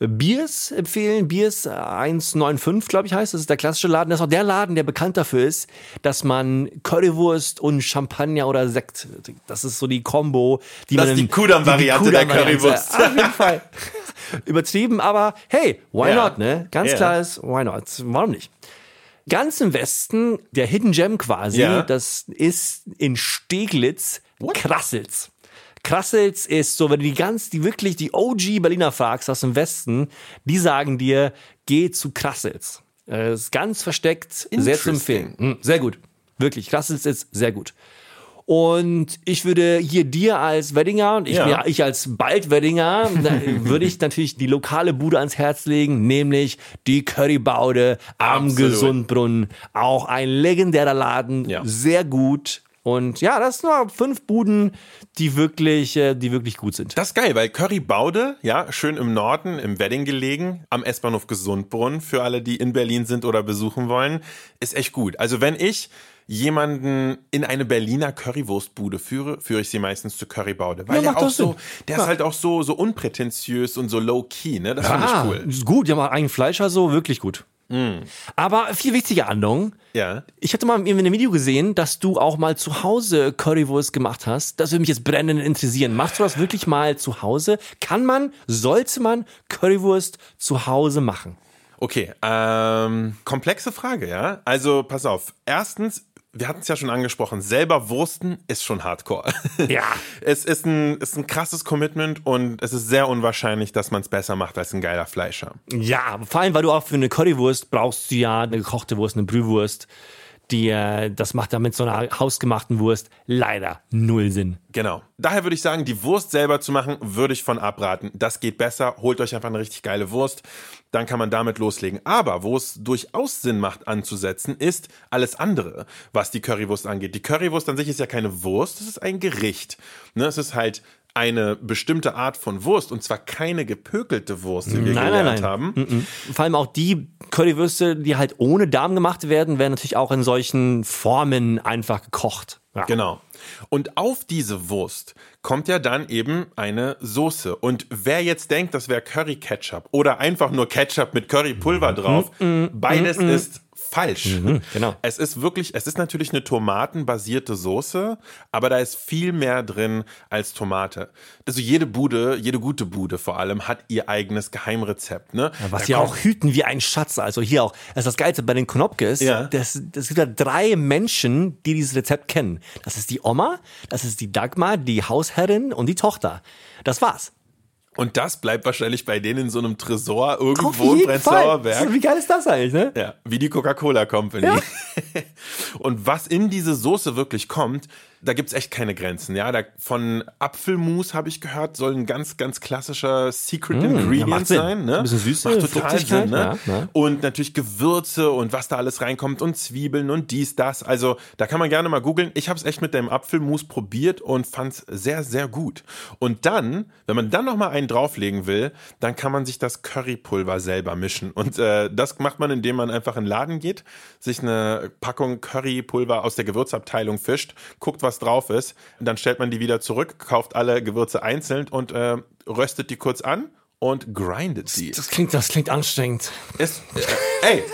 Biers empfehlen. Biers 195, glaube ich, heißt. Das ist der klassische Laden. Das ist auch der Laden, der bekannt dafür ist, dass man Currywurst und Champagner oder Sekt, das ist so die Combo, die Das man ist die Kudamm-Variante der. Currywurst. Auf jeden Fall. Übertrieben, aber hey, why Ja. not, ne? Ganz Ja. klar ist, why not? Warum nicht? Ganz im Westen, der Hidden Gem quasi, Ja. das ist in Steglitz Krassels. Krassels ist so, wenn du die ganz, die wirklich die OG Berliner fragst aus dem Westen, die sagen dir, geh zu Krassels. Äh, ist ganz versteckt, sehr zu empfehlen. Hm, Sehr gut. Wirklich, Krassels ist sehr gut. Und ich würde hier dir als Weddinger und ich, Ja. mir, ich als Bald-Weddinger, da würde ich natürlich die lokale Bude ans Herz legen, nämlich die Currybaude am Absolut. Gesundbrunnen. Auch ein legendärer Laden, Ja. sehr gut. Und ja, das sind nur fünf Buden, die wirklich, äh, die wirklich gut sind. Das ist geil, weil Currybaude, ja, schön im Norden, im Wedding gelegen, am S-Bahnhof Gesundbrunn, für alle, die in Berlin sind oder besuchen wollen, ist echt gut. Also wenn ich jemanden in eine Berliner Currywurstbude führe, führe ich sie meistens zu Currybaude, weil Ja, der auch so, der Ja. ist halt auch so, so unprätentiös und so low-key, ne, das finde ah, ich cool. ist gut, haben auch eigenen Fleischer, so wirklich gut. Aber viel wichtiger, Andong, Ja. Ich hatte mal in einem Video gesehen, dass du auch mal zu Hause Currywurst gemacht hast. Das würde mich jetzt brennend interessieren. Machst du das wirklich mal zu Hause? Kann man, sollte man Currywurst zu Hause machen? Okay, ähm, komplexe Frage, ja. Also pass auf. Erstens, wir hatten es ja schon angesprochen, selber Wursten ist schon Hardcore. Ja. Es ist ein, ist ein krasses Commitment und es ist sehr unwahrscheinlich, dass man es besser macht als ein geiler Fleischer. Ja, vor allem, weil du auch für eine Currywurst brauchst du ja eine gekochte Wurst, eine Brühwurst. Die, äh, das macht dann mit so einer hausgemachten Wurst leider null Sinn. Genau. Daher würde ich sagen, die Wurst selber zu machen, würde ich von abraten. Das geht besser. Holt euch einfach eine richtig geile Wurst. Dann kann man damit loslegen. Aber wo es durchaus Sinn macht anzusetzen, ist alles andere, was die Currywurst angeht. Die Currywurst an sich ist ja keine Wurst, es ist ein Gericht. Ne, es ist halt eine bestimmte Art von Wurst und zwar keine gepökelte Wurst, wie wir Nein, nein, gelernt nein. haben. Mhm. Vor allem auch die Currywürste, die halt ohne Darm gemacht werden, werden natürlich auch in solchen Formen einfach gekocht. Ja. Genau. Und auf diese Wurst kommt ja dann eben eine Soße. Und wer jetzt denkt, das wäre Curry Ketchup oder einfach nur Ketchup mit Currypulver drauf, beides ist falsch. genau. Es ist wirklich, es ist natürlich eine tomatenbasierte Soße, aber da ist viel mehr drin als Tomate. Also jede Bude, jede gute Bude vor allem, hat ihr eigenes Geheimrezept. Ne? Was Da sie kommt- auch hüten wie ein Schatz. Also hier auch. Das ist das Geilste bei den Knopkes. Ja. Das, das gibt ja drei Menschen, die dieses Rezept kennen. Das ist die Oma, das ist die Dagmar, die Hausherrin und die Tochter. Das war's. Und das bleibt wahrscheinlich bei denen in so einem Tresor irgendwo in Prenzlauer. Berg. Wie geil ist das eigentlich, ne? Ja, wie die Coca-Cola Company. Und was in diese Soße wirklich kommt, da gibt's echt keine Grenzen. Ja, da, von Apfelmus habe ich gehört, soll ein ganz, ganz klassischer Secret ja, macht Ingredient Sinn. sein. Ne? Ein bisschen Süße, macht total Sinn. Ne? ja, ja. Und natürlich Gewürze und was da alles reinkommt und Zwiebeln und dies, das. Also da kann man gerne mal googeln. Ich habe es echt mit dem Apfelmus probiert und fand's sehr, sehr gut. Und dann, wenn man dann noch mal einen drauflegen will, dann kann man sich das Currypulver selber mischen. Und äh, das macht man, indem man einfach in den Laden geht, sich eine Packung Currypulver aus der Gewürzabteilung fischt, guckt, was drauf ist, und dann stellt man die wieder zurück, kauft alle Gewürze einzeln und äh, röstet die kurz an und grindet sie. Das klingt, das klingt anstrengend. Es, äh, ey,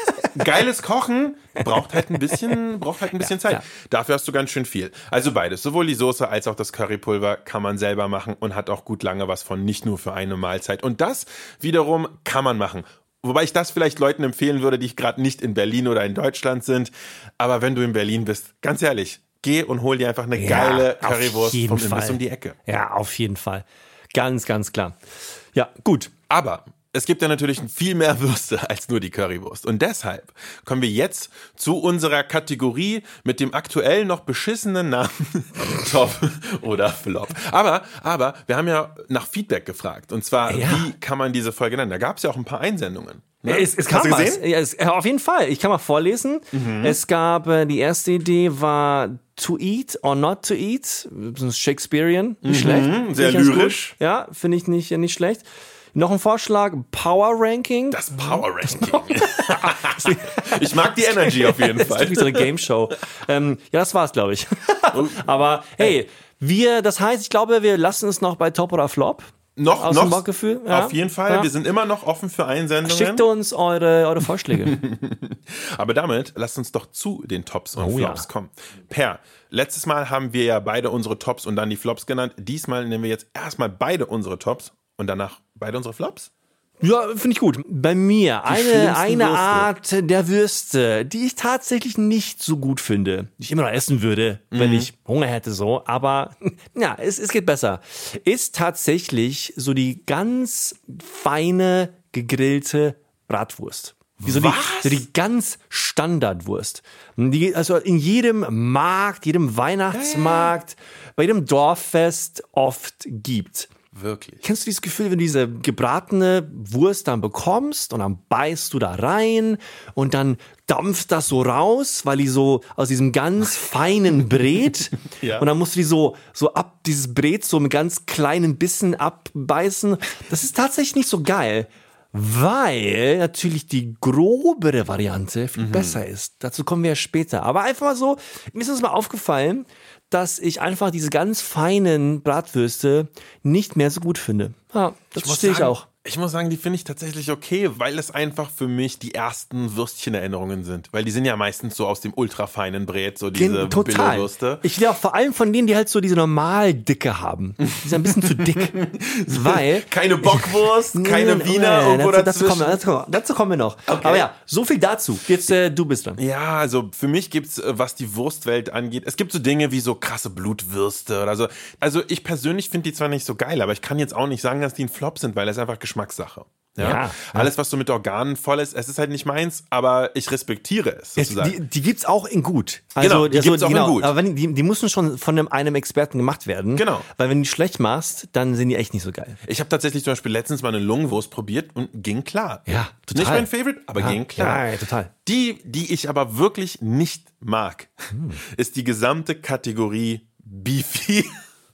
geiles Kochen braucht halt ein bisschen, braucht halt ein bisschen Zeit. ja. Dafür hast du ganz schön viel. Also beides, sowohl die Soße als auch das Currypulver kann man selber machen und hat auch gut lange was von, nicht nur für eine Mahlzeit. Und das wiederum kann man machen. Wobei ich das vielleicht Leuten empfehlen würde, die gerade nicht in Berlin oder in Deutschland sind. Aber wenn du in Berlin bist, ganz ehrlich, geh und hol dir einfach eine Ja, geile auf Currywurst jeden vom Imbiss Fall. um die Ecke. Ja, auf jeden Fall. Ganz, ganz klar. Ja, gut. Aber es gibt ja natürlich viel mehr Würste als nur die Currywurst. Und deshalb kommen wir jetzt zu unserer Kategorie mit dem aktuell noch beschissenen Namen Top oder Flop. Aber, aber wir haben ja nach Feedback gefragt. Und zwar, Ja. wie kann man diese Folge nennen? Da gab es ja auch ein paar Einsendungen. Ne? Es, es Hast du gesehen? Mhm. Ja, es, auf jeden Fall. Ich kann mal vorlesen. Es gab, äh, die erste Idee war to eat or not to eat. Shakespearean. Nicht schlecht. Mhm. sehr ich ganz lyrisch. Gut. Ja, finde ich nicht, nicht schlecht. Noch ein Vorschlag, Power Ranking. Das Power Ranking. ich mag die Energy auf jeden Das ist Fall. wirklich so eine Game Show. ähm, ja, das war's, glaube ich. Aber hey, wir, das heißt, ich glaube, wir lassen es noch bei Top oder Flop. Noch, Aus noch Bauchgefühl, ja. auf jeden Fall. Ja. Wir sind immer noch offen für Einsendungen. Schickt uns eure, eure Vorschläge. Aber damit lasst uns doch zu den Tops und Oh ja. Flops kommen. Per, letztes Mal haben wir ja beide unsere Tops und dann die Flops genannt. Diesmal nehmen wir jetzt erstmal beide unsere Tops und danach beide unsere Flops. Ja, finde ich gut. Bei mir eine, schlimmsten eine Würste. Art der Würste, die ich tatsächlich nicht so gut finde, die ich immer noch essen würde, wenn Mhm. ich Hunger hätte so, aber ja, es, es geht besser, ist tatsächlich so die ganz feine gegrillte Bratwurst. Wie so die, so die ganz Standardwurst. Die also in jedem Markt, jedem Weihnachtsmarkt, bei jedem Dorffest oft gibt. Wirklich. Kennst du dieses Gefühl, wenn du diese gebratene Wurst dann bekommst und dann beißt du da rein und dann dampft das so raus, weil die so aus diesem ganz feinen Brät Ja. und dann musst du die so, so ab dieses Brät so mit ganz kleinen Bissen abbeißen. Das ist tatsächlich nicht so geil. Weil natürlich die grobere Variante viel besser ist. Dazu kommen wir ja später. Aber einfach mal so, mir ist es mal aufgefallen, dass ich einfach diese ganz feinen Bratwürste nicht mehr so gut finde. Ja, das verstehe ich auch. Ich muss sagen, die finde ich tatsächlich okay, weil es einfach für mich die ersten Würstchen-Erinnerungen sind. Weil die sind ja meistens so aus dem ultrafeinen Brät, so diese Total. Billo-Würste. Ich will auch vor allem von denen, die halt so diese Normaldicke haben. Die sind ein bisschen zu dick. Weil. Keine Bockwurst, keine Wiener nee, irgendwo dazu, dazu, kommen wir, dazu, kommen- dazu kommen wir noch. Aber ja, so viel dazu. Jetzt äh, du bist dran. Ja, also für mich gibt's, äh, was die Wurstwelt angeht, es gibt so Dinge wie so krasse Blutwürste oder so. Also ich persönlich finde die zwar nicht so geil, aber ich kann jetzt auch nicht sagen, dass die ein Flop sind, weil ist einfach Geschmackssache. Ja? Ja. Alles, was so mit Organen voll ist, es ist halt nicht meins, aber ich respektiere es sozusagen. die, die gibt's auch in gut. Also, Genau, die also, gibt's auch in gut. Aber wenn, die, die müssen schon von einem, einem Experten gemacht werden. Genau. Weil wenn du die schlecht machst, dann sind die echt nicht so geil. ich habe tatsächlich zum Beispiel letztens mal eine Lungenwurst probiert und ging klar. Ja, total. Nicht mein Favorite, aber Ja, ging klar. ja, ja, total. Die, die ich aber wirklich nicht mag, Hm. ist die gesamte Kategorie Beefy.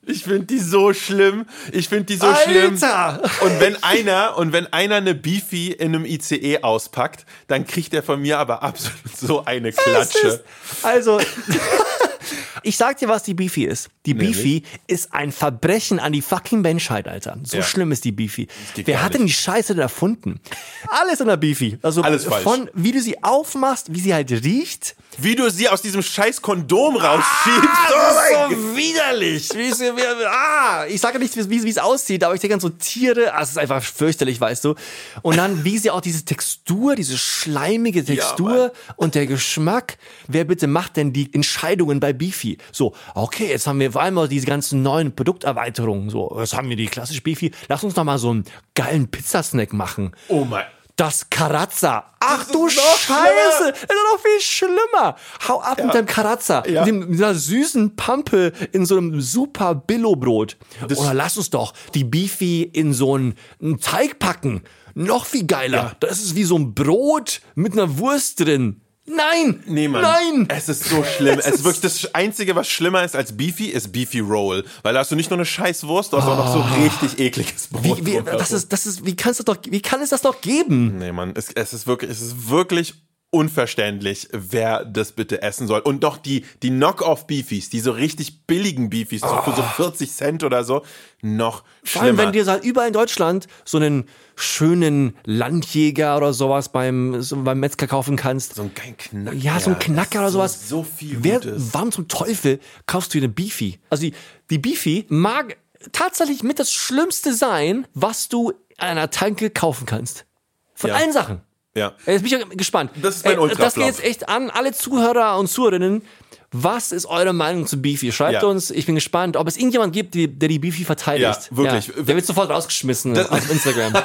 Ich finde die so schlimm. Ich finde die so schlimm. Alter! Und wenn einer, und wenn einer eine Beefy in einem ICE auspackt, dann kriegt er von mir aber absolut so eine Klatsche. ist- Also, ich sag dir, was die Beefy ist. Die Nämlich? Beefy ist ein Verbrechen an die fucking Menschheit, Alter. So Ja. schlimm ist die Beefy. Wer hat denn die Scheiße denn erfunden? Alles in der Beefy. Also Alles falsch. von wie du sie aufmachst, wie sie halt riecht. Wie du sie aus diesem scheiß Kondom rausschiebst. Ah, Oh das ist so widerlich. Wie es, wie, ah, ich sage nicht, wie, wie es aussieht, aber ich denke an so Tiere. Ah, es ist einfach fürchterlich, weißt du. Und dann, wie sie auch diese Textur, diese schleimige Textur und der Geschmack. Wer bitte macht denn die Entscheidungen bei Beefy? So, okay, jetzt haben wir vor allem auch diese ganzen neuen Produkterweiterungen. So, jetzt haben wir die klassische Beefy. Lass uns doch mal so einen geilen Pizzasnack machen. Oh mein. Das Karazza. Ach du Scheiße. Das ist noch viel schlimmer. Hau ab mit deinem Karazza. Ja. Mit, dem, mit dieser süßen Pampe in so einem super Billo-Brot. Oder lass uns doch die Beefy in so einen, einen Teig packen. Noch viel geiler. Das ist wie so ein Brot mit einer Wurst drin. Nein! Nee, Mann. Nein! Es ist so schlimm. Es ist wirklich das Einzige, was schlimmer ist als Beefy, ist Beefy Roll. Weil da hast du nicht nur eine scheiß Wurst, du hast auch noch so richtig ekliges Brot. Ah. Wie, wie, das ist, das ist, wie kannst du doch, wie kann es das doch geben? Nee, Mann, es, es ist wirklich, es ist wirklich unverständlich, wer das bitte essen soll. Und doch die, die Knock-off-Beefies, die so richtig billigen Beefies, so für so 40 Cent oder so, noch Ah. Vor allem, wenn dir halt überall in Deutschland so einen schönen Landjäger oder sowas beim, so beim Metzger kaufen kannst. so ein Knacker. ja, so ein Knacker oder so, sowas. So viel Wer, Gutes. warum zum Teufel kaufst du dir eine Beefy? Also die, die Beefy mag tatsächlich mit das Schlimmste sein, was du an einer Tanke kaufen kannst. Von Ja. allen Sachen. Ja. Jetzt bin ich gespannt. Das ist mein Ey, Ultra-Flop. Das geht jetzt echt an alle Zuhörer und Zuhörerinnen. Was ist eure Meinung zu Beefy? Schreibt Ja. uns. Ich bin gespannt, ob es irgendjemand gibt, die, der die Beefy verteidigt. Ja, wirklich. Der wird sofort rausgeschmissen auf Instagram.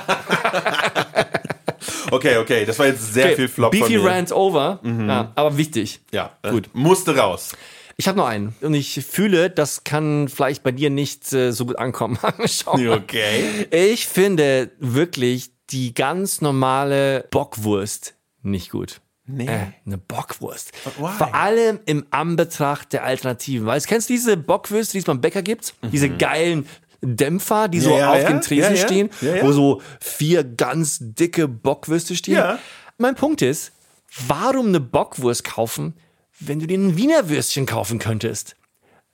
Okay, okay, das war jetzt sehr Okay, viel Flop Beefy von mir. Mhm. Rant over. Ja, aber wichtig. Ja, Gut. gut. Musste raus. Ich habe noch einen. Und ich fühle, das kann vielleicht bei dir nicht äh, so gut ankommen. Schau mal. Okay. Ich finde wirklich die ganz normale Bockwurst nicht gut. Nee. Äh, eine Bockwurst. Vor allem im Anbetracht der Alternativen. Weißt, kennst du diese Bockwürste, die es beim Bäcker gibt? Diese geilen Dämpfer, die so Mhm. Ja, auf ja. dem Tresen stehen, wo so vier ganz dicke Bockwürste stehen. Ja. Mein Punkt ist, warum eine Bockwurst kaufen, wenn du dir ein Wiener Würstchen kaufen könntest?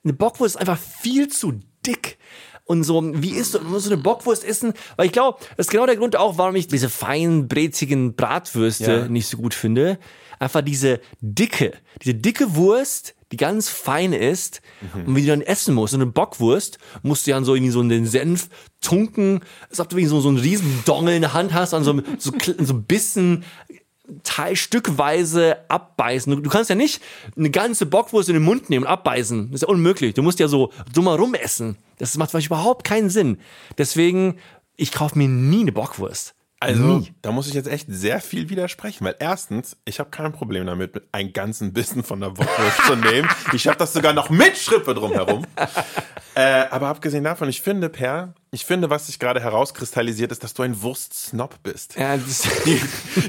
Eine Bockwurst ist einfach viel zu dick. Und so, wie isst du, man muss so eine Bockwurst essen? Weil ich glaube, das ist genau der Grund auch, warum ich diese feinen, brezigen Bratwürste Ja. nicht so gut finde. Einfach diese dicke, diese dicke Wurst, die ganz fein ist und wie du dann essen musst. So eine Bockwurst musst du ja so irgendwie so in den Senf tunken, als ob du irgendwie so, so einen riesen Dongel in der Hand hast, an so, einem- so, so Bissen Teil stückweise abbeißen. Du, kannst ja nicht eine ganze Bockwurst in den Mund nehmen und abbeißen. Das ist ja unmöglich. Du musst ja so drumherum essen. Das macht für mich überhaupt keinen Sinn. Deswegen, ich kaufe mir nie eine Bockwurst. Also, nie. da muss ich jetzt echt sehr viel widersprechen, weil erstens, ich habe kein Problem damit, einen ganzen Bissen von der Bockwurst zu nehmen. Ich habe das sogar noch mit Schrippe drumherum. äh, aber abgesehen davon, ich finde, Per, ich finde, was sich gerade herauskristallisiert, ist, dass du ein Wurstsnob bist. Ja, Die,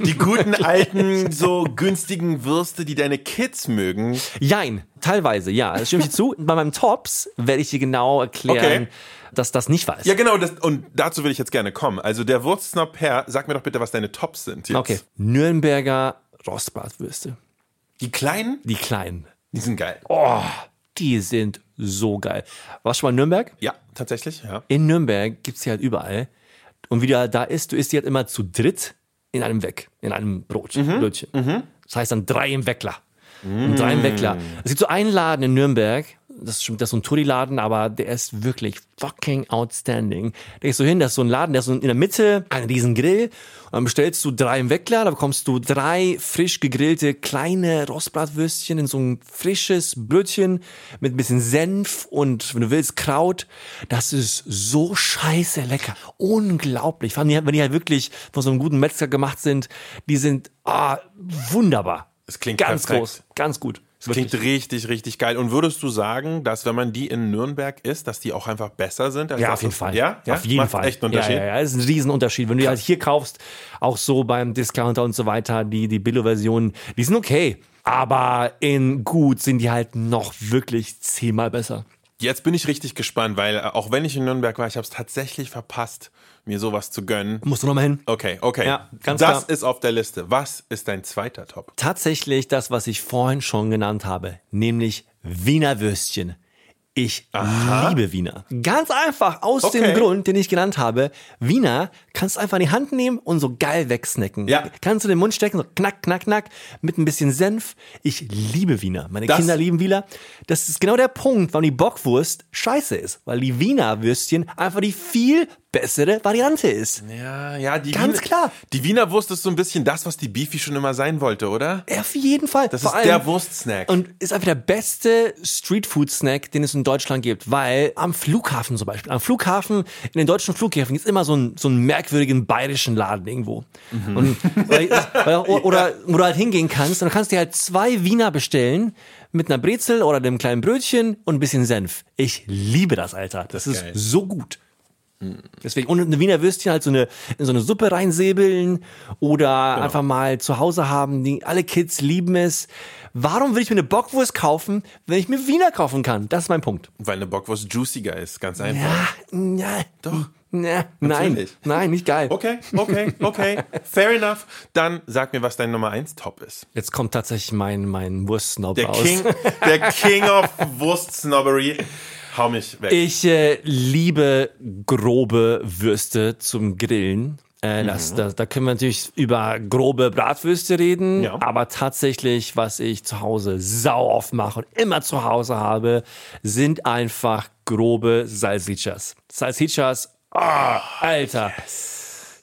die guten alten, so günstigen Würste, die deine Kids mögen. Jein, teilweise, ja. Das stimme ich dir zu. Bei meinem Tops werde ich dir genau erklären, Okay. dass das nicht wahr ist. Ja, genau, das, und dazu will ich jetzt gerne kommen. Also der Wurstsnob Per, sag mir doch bitte, was deine Tops sind. Jetzt. Okay. Nürnberger Rostbratwürste. Die kleinen, Die kleinen. die sind geil. Oh, die sind so geil. Warst du schon mal in Nürnberg? Ja, tatsächlich, ja. in Nürnberg gibt's die halt überall. Und wie du halt da isst, du isst die halt immer zu dritt in einem Weg, in einem Brot, Mhm. Brötchen. Das heißt dann drei im Weckler. Und drei im Weckler. Es gibt so einen Laden in Nürnberg, das ist, schon, das ist so ein Touri-Laden, aber der ist wirklich fucking outstanding. Da gehst du hin, das ist so ein Laden, der ist so in der Mitte, ein riesen Grill. Und dann bestellst du drei im Weckler, da bekommst du drei frisch gegrillte kleine Rostbratwürstchen in so ein frisches Brötchen mit ein bisschen Senf und, wenn du willst, Kraut. Das ist so scheiße lecker. Unglaublich. Vor allem, wenn die halt wirklich von so einem guten Metzger gemacht sind, die sind ah, wunderbar. Es klingt ganz perfekt. groß, ganz gut. Klingt richtig, richtig geil. Und würdest du sagen, dass wenn man die in Nürnberg isst, dass die auch einfach besser sind? Ja, das, auf jeden Fall. Ja? ja? Auf jeden Macht Fall. echt einen Unterschied. Ja, ja, ja, das ist ein Riesenunterschied. Wenn du die halt hier kaufst, auch so beim Discounter und so weiter, die, die Billo-Versionen, die sind okay. Aber in gut sind die halt noch wirklich zehnmal besser. Jetzt bin ich richtig gespannt, weil äh, auch wenn ich in Nürnberg war, ich habe es tatsächlich verpasst, mir sowas zu gönnen. Musst du noch mal hin? Okay, okay. Ja, ganz das klar. ist auf der Liste. Was ist dein zweiter Top? Tatsächlich das, was ich vorhin schon genannt habe, nämlich Wiener Würstchen. Ich liebe Wiener. Ganz einfach aus Okay. dem Grund, den ich genannt habe. Wiener kannst du einfach in die Hand nehmen und so geil wegsnacken. Ja. Kannst du in den Mund stecken, so knack, knack, knack, mit ein bisschen Senf. Ich liebe Wiener. Meine Das- Kinder lieben Wiener. Das ist genau der Punkt, warum die Bockwurst scheiße ist. Weil die Wiener Würstchen einfach die viel bessere Variante ist. Ja, ja, die Ganz Wiener, klar. Die Wiener Wurst ist so ein bisschen das, was die Beefy schon immer sein wollte, oder? Ja, Auf jeden Fall. Das Vor ist der Wurstsnack. Und ist einfach der beste Streetfood-Snack, den es in Deutschland gibt. Weil am Flughafen zum Beispiel, am Flughafen, in den deutschen Flughäfen gibt es immer so einen, so einen merkwürdigen bayerischen Laden irgendwo. Mhm. Und, weil, weil, oder wo du halt hingehen kannst, und dann kannst du dir halt zwei Wiener bestellen mit einer Brezel oder einem kleinen Brötchen und ein bisschen Senf. Ich liebe das, Alter. Das, ist ist geil. so gut. Deswegen, und eine Wiener Würstchen halt so eine, in so eine Suppe reinsäbeln oder einfach mal zu Hause haben. Die, alle Kids lieben es. Warum will ich mir eine Bockwurst kaufen, wenn ich mir Wiener kaufen kann? Das ist mein Punkt. Weil eine Bockwurst juiciger ist, ganz einfach. Ja, ja, Doch. ja, nein, nein, nicht geil. Okay, okay, okay. Fair enough. Dann sag mir, was dein Nummer 1 Top ist. Jetzt kommt tatsächlich mein, mein Wurstsnob Der raus. King, der King of Wurstsnobbery. Hau mich weg. Ich äh, liebe grobe Würste zum Grillen. Äh, das, das, da können wir natürlich über grobe Bratwürste reden, Ja. aber tatsächlich, was ich zu Hause sau oft mache und immer zu Hause habe, sind einfach grobe Salsichas. Salsichas, ah, Alter.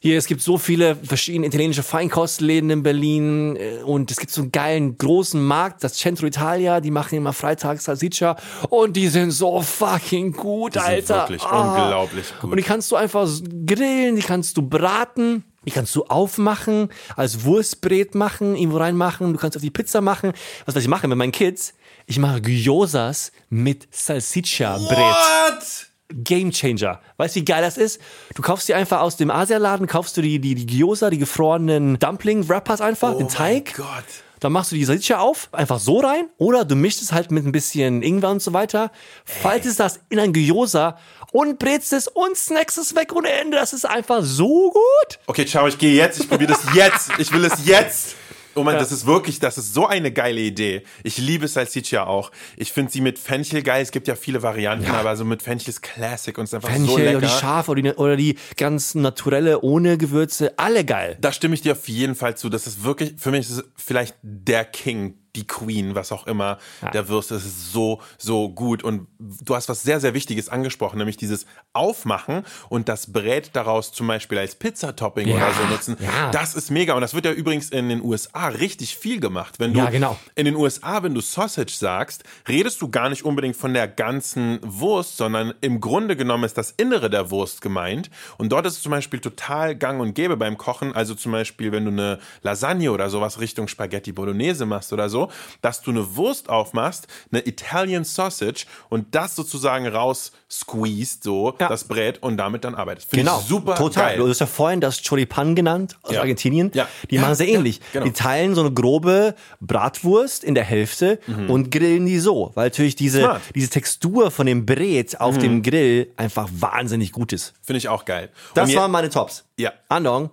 Hier, es gibt so viele verschiedene italienische Feinkostläden in Berlin äh, und es gibt so einen geilen großen Markt, das Centro Italia, die machen immer freitags Salsiccia und die sind so fucking gut, Die sind Alter. wirklich Ah. unglaublich gut. Und die kannst du einfach grillen, die kannst du braten. Die kannst du aufmachen, als Wurstbrät machen, irgendwo reinmachen, du kannst auf die Pizza machen. Was, was ich mache mit meinen Kids? Ich mache Gyosas mit Salsiccia-Brät. Game Changer. Weißt du, wie geil das ist? Du kaufst die einfach aus dem Asialaden, kaufst du die, die, die Gyoza, die gefrorenen Dumpling-Wrappers einfach, den Teig. Oh Gott. Dann machst du die Salsiccia auf, einfach so rein. Oder du mischst es halt mit ein bisschen Ingwer und so weiter. Faltest das in ein Gyoza und brätst es und snackst es weg ohne Ende. Das ist einfach so gut. Okay, ciao, ich gehe jetzt. Ich probiere das jetzt. Ich will es jetzt. Oh Mann, das ist wirklich, das ist so eine geile Idee. Ich liebe Salsiccia auch. Ich finde sie mit Fenchel geil. Es gibt ja viele Varianten, aber so mit Fenchel ist Classic und ist einfach so Fenchel lecker. oder die Schaf oder die, oder die ganz naturelle ohne Gewürze. Alle geil. Da stimme ich dir auf jeden Fall zu. Das ist wirklich, für mich ist es vielleicht der King, die Queen, was auch immer, der Würste. Das ist so, so gut. Und du hast was sehr, sehr Wichtiges angesprochen, nämlich dieses Aufmachen und das Brät daraus zum Beispiel als Pizzatopping Ja, oder so nutzen. ja. Das ist mega. Und das wird ja übrigens in den USA richtig viel gemacht. Wenn du Ja, genau. in den USA, wenn du Sausage sagst, redest du gar nicht unbedingt von der ganzen Wurst, sondern im Grunde genommen ist das Innere der Wurst gemeint. Und dort ist es zum Beispiel total gang und gäbe beim Kochen. Also zum Beispiel, wenn du eine Lasagne oder sowas Richtung Spaghetti Bolognese machst oder so, dass du eine Wurst aufmachst, eine Italian Sausage und das sozusagen raus squeezed, so Ja. das Brät und damit dann arbeitest. Finde Genau, ich super total. geil. Du hast ja vorhin das Choripan genannt aus Ja. Argentinien. Ja. Die machen sehr ja, ähnlich. genau. Die teilen so eine grobe Bratwurst in der Hälfte und grillen die so, weil natürlich diese, Mhm. Smart. Mhm. diese Textur von dem Brät auf dem Grill einfach wahnsinnig gut ist. Finde ich auch geil. Das waren meine Tops. Ja. Andong,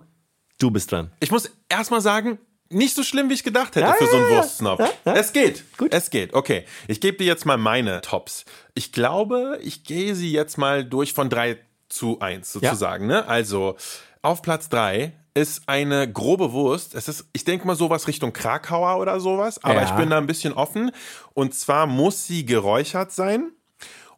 du bist dran. Ich muss erstmal sagen, nicht so schlimm, wie ich gedacht hätte Ja, für so einen. Wurstsnob. Ja, ja. Es geht. Gut. Es geht. Okay. Ich gebe dir jetzt mal meine Tops. Ich glaube, ich gehe sie jetzt mal durch von drei zu eins sozusagen. Ne? Also auf Platz drei ist eine grobe Wurst. Es ist, ich denke mal sowas Richtung Krakauer oder sowas, aber ich bin da ein bisschen offen. Und zwar muss sie geräuchert sein.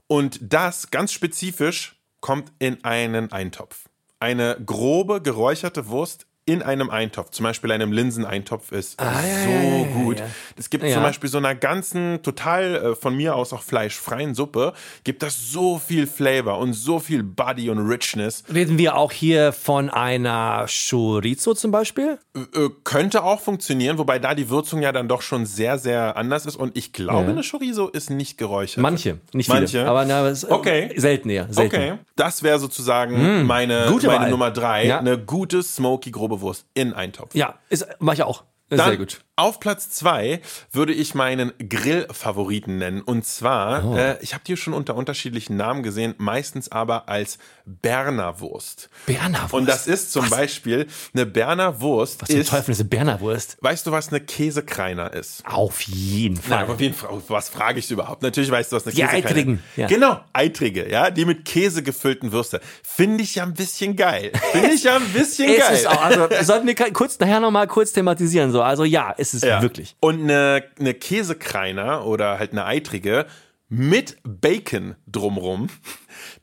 Und das ganz spezifisch kommt in einen Eintopf. Eine grobe geräucherte Wurst in einem Eintopf, zum Beispiel einem Linseneintopf ist so gut. Es gibt Ah, Ja. zum Beispiel so einer ganzen, total äh, von mir aus auch fleischfreien Suppe, gibt das so viel Flavor und so viel Body und Richness. Reden wir auch hier von einer Chorizo zum Beispiel? Äh, könnte auch funktionieren, wobei da die Würzung ja dann doch schon sehr, sehr anders ist. Und ich glaube, eine Chorizo ist nicht geräuchert. Manche, nicht viele. Manche. Aber na, es, Okay. selten eher. Selten. Okay, das wäre sozusagen meine, gute meine Wahl. Nummer drei. Ja. Eine gute, smoky, grobe Wurst in Eintopf. Ja, ist, mach ich auch. Ist Dann sehr gut. auf Platz zwei würde ich meinen Grillfavoriten nennen. Und zwar, Oh. äh, ich habe die schon unter unterschiedlichen Namen gesehen, meistens aber als Berner Wurst. Berner Wurst. Und das ist zum Was? Beispiel eine Berner Wurst. Was zum ist, Teufel ist eine Berner Wurst? Weißt du, was eine Käsekreiner ist? Auf jeden Fall. Nein, auf jeden Fall. Was frage ich überhaupt? Natürlich weißt du, was eine Die Käsekreiner eitrigen, ja. Genau, eitrige, ja, die mit Käse gefüllten Würste. Finde ich ja ein bisschen geil. Finde ich ja ein bisschen Ist geil. es auch. Also sollten wir kurz nachher noch mal kurz thematisieren. So, also ja, ist es Ja. wirklich. Und eine, eine Käsekreiner oder halt eine eitrige mit Bacon drumrum,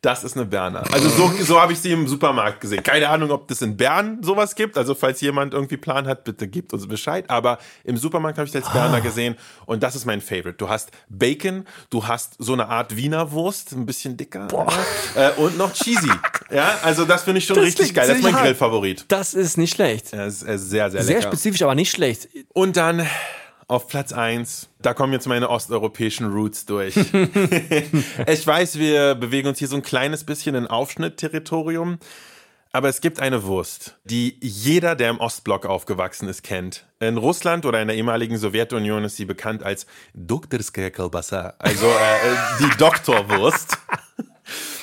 das ist eine Berner. Also so, so habe ich sie im Supermarkt gesehen. Keine Ahnung, ob das in Bern sowas gibt. Also falls jemand irgendwie Plan hat, bitte gebt uns Bescheid. Aber im Supermarkt habe ich das als Berner gesehen und das ist mein Favorite. Du hast Bacon, du hast so eine Art Wiener Wurst, ein bisschen dicker äh, und noch cheesy. Ja, also das finde ich schon Das richtig geil. Das ist mein hart. Grillfavorit. Das ist nicht schlecht. Ja, das ist sehr, sehr, Sehr lecker. spezifisch, aber nicht schlecht. Und dann auf Platz eins. da kommen jetzt meine osteuropäischen Roots durch. ich weiß, wir bewegen uns hier so ein kleines bisschen in Aufschnittterritorium, aber es gibt eine Wurst, die jeder, der im Ostblock aufgewachsen ist, kennt. In Russland oder in der ehemaligen Sowjetunion ist sie bekannt als Doktorskaya also äh, die Doktorwurst.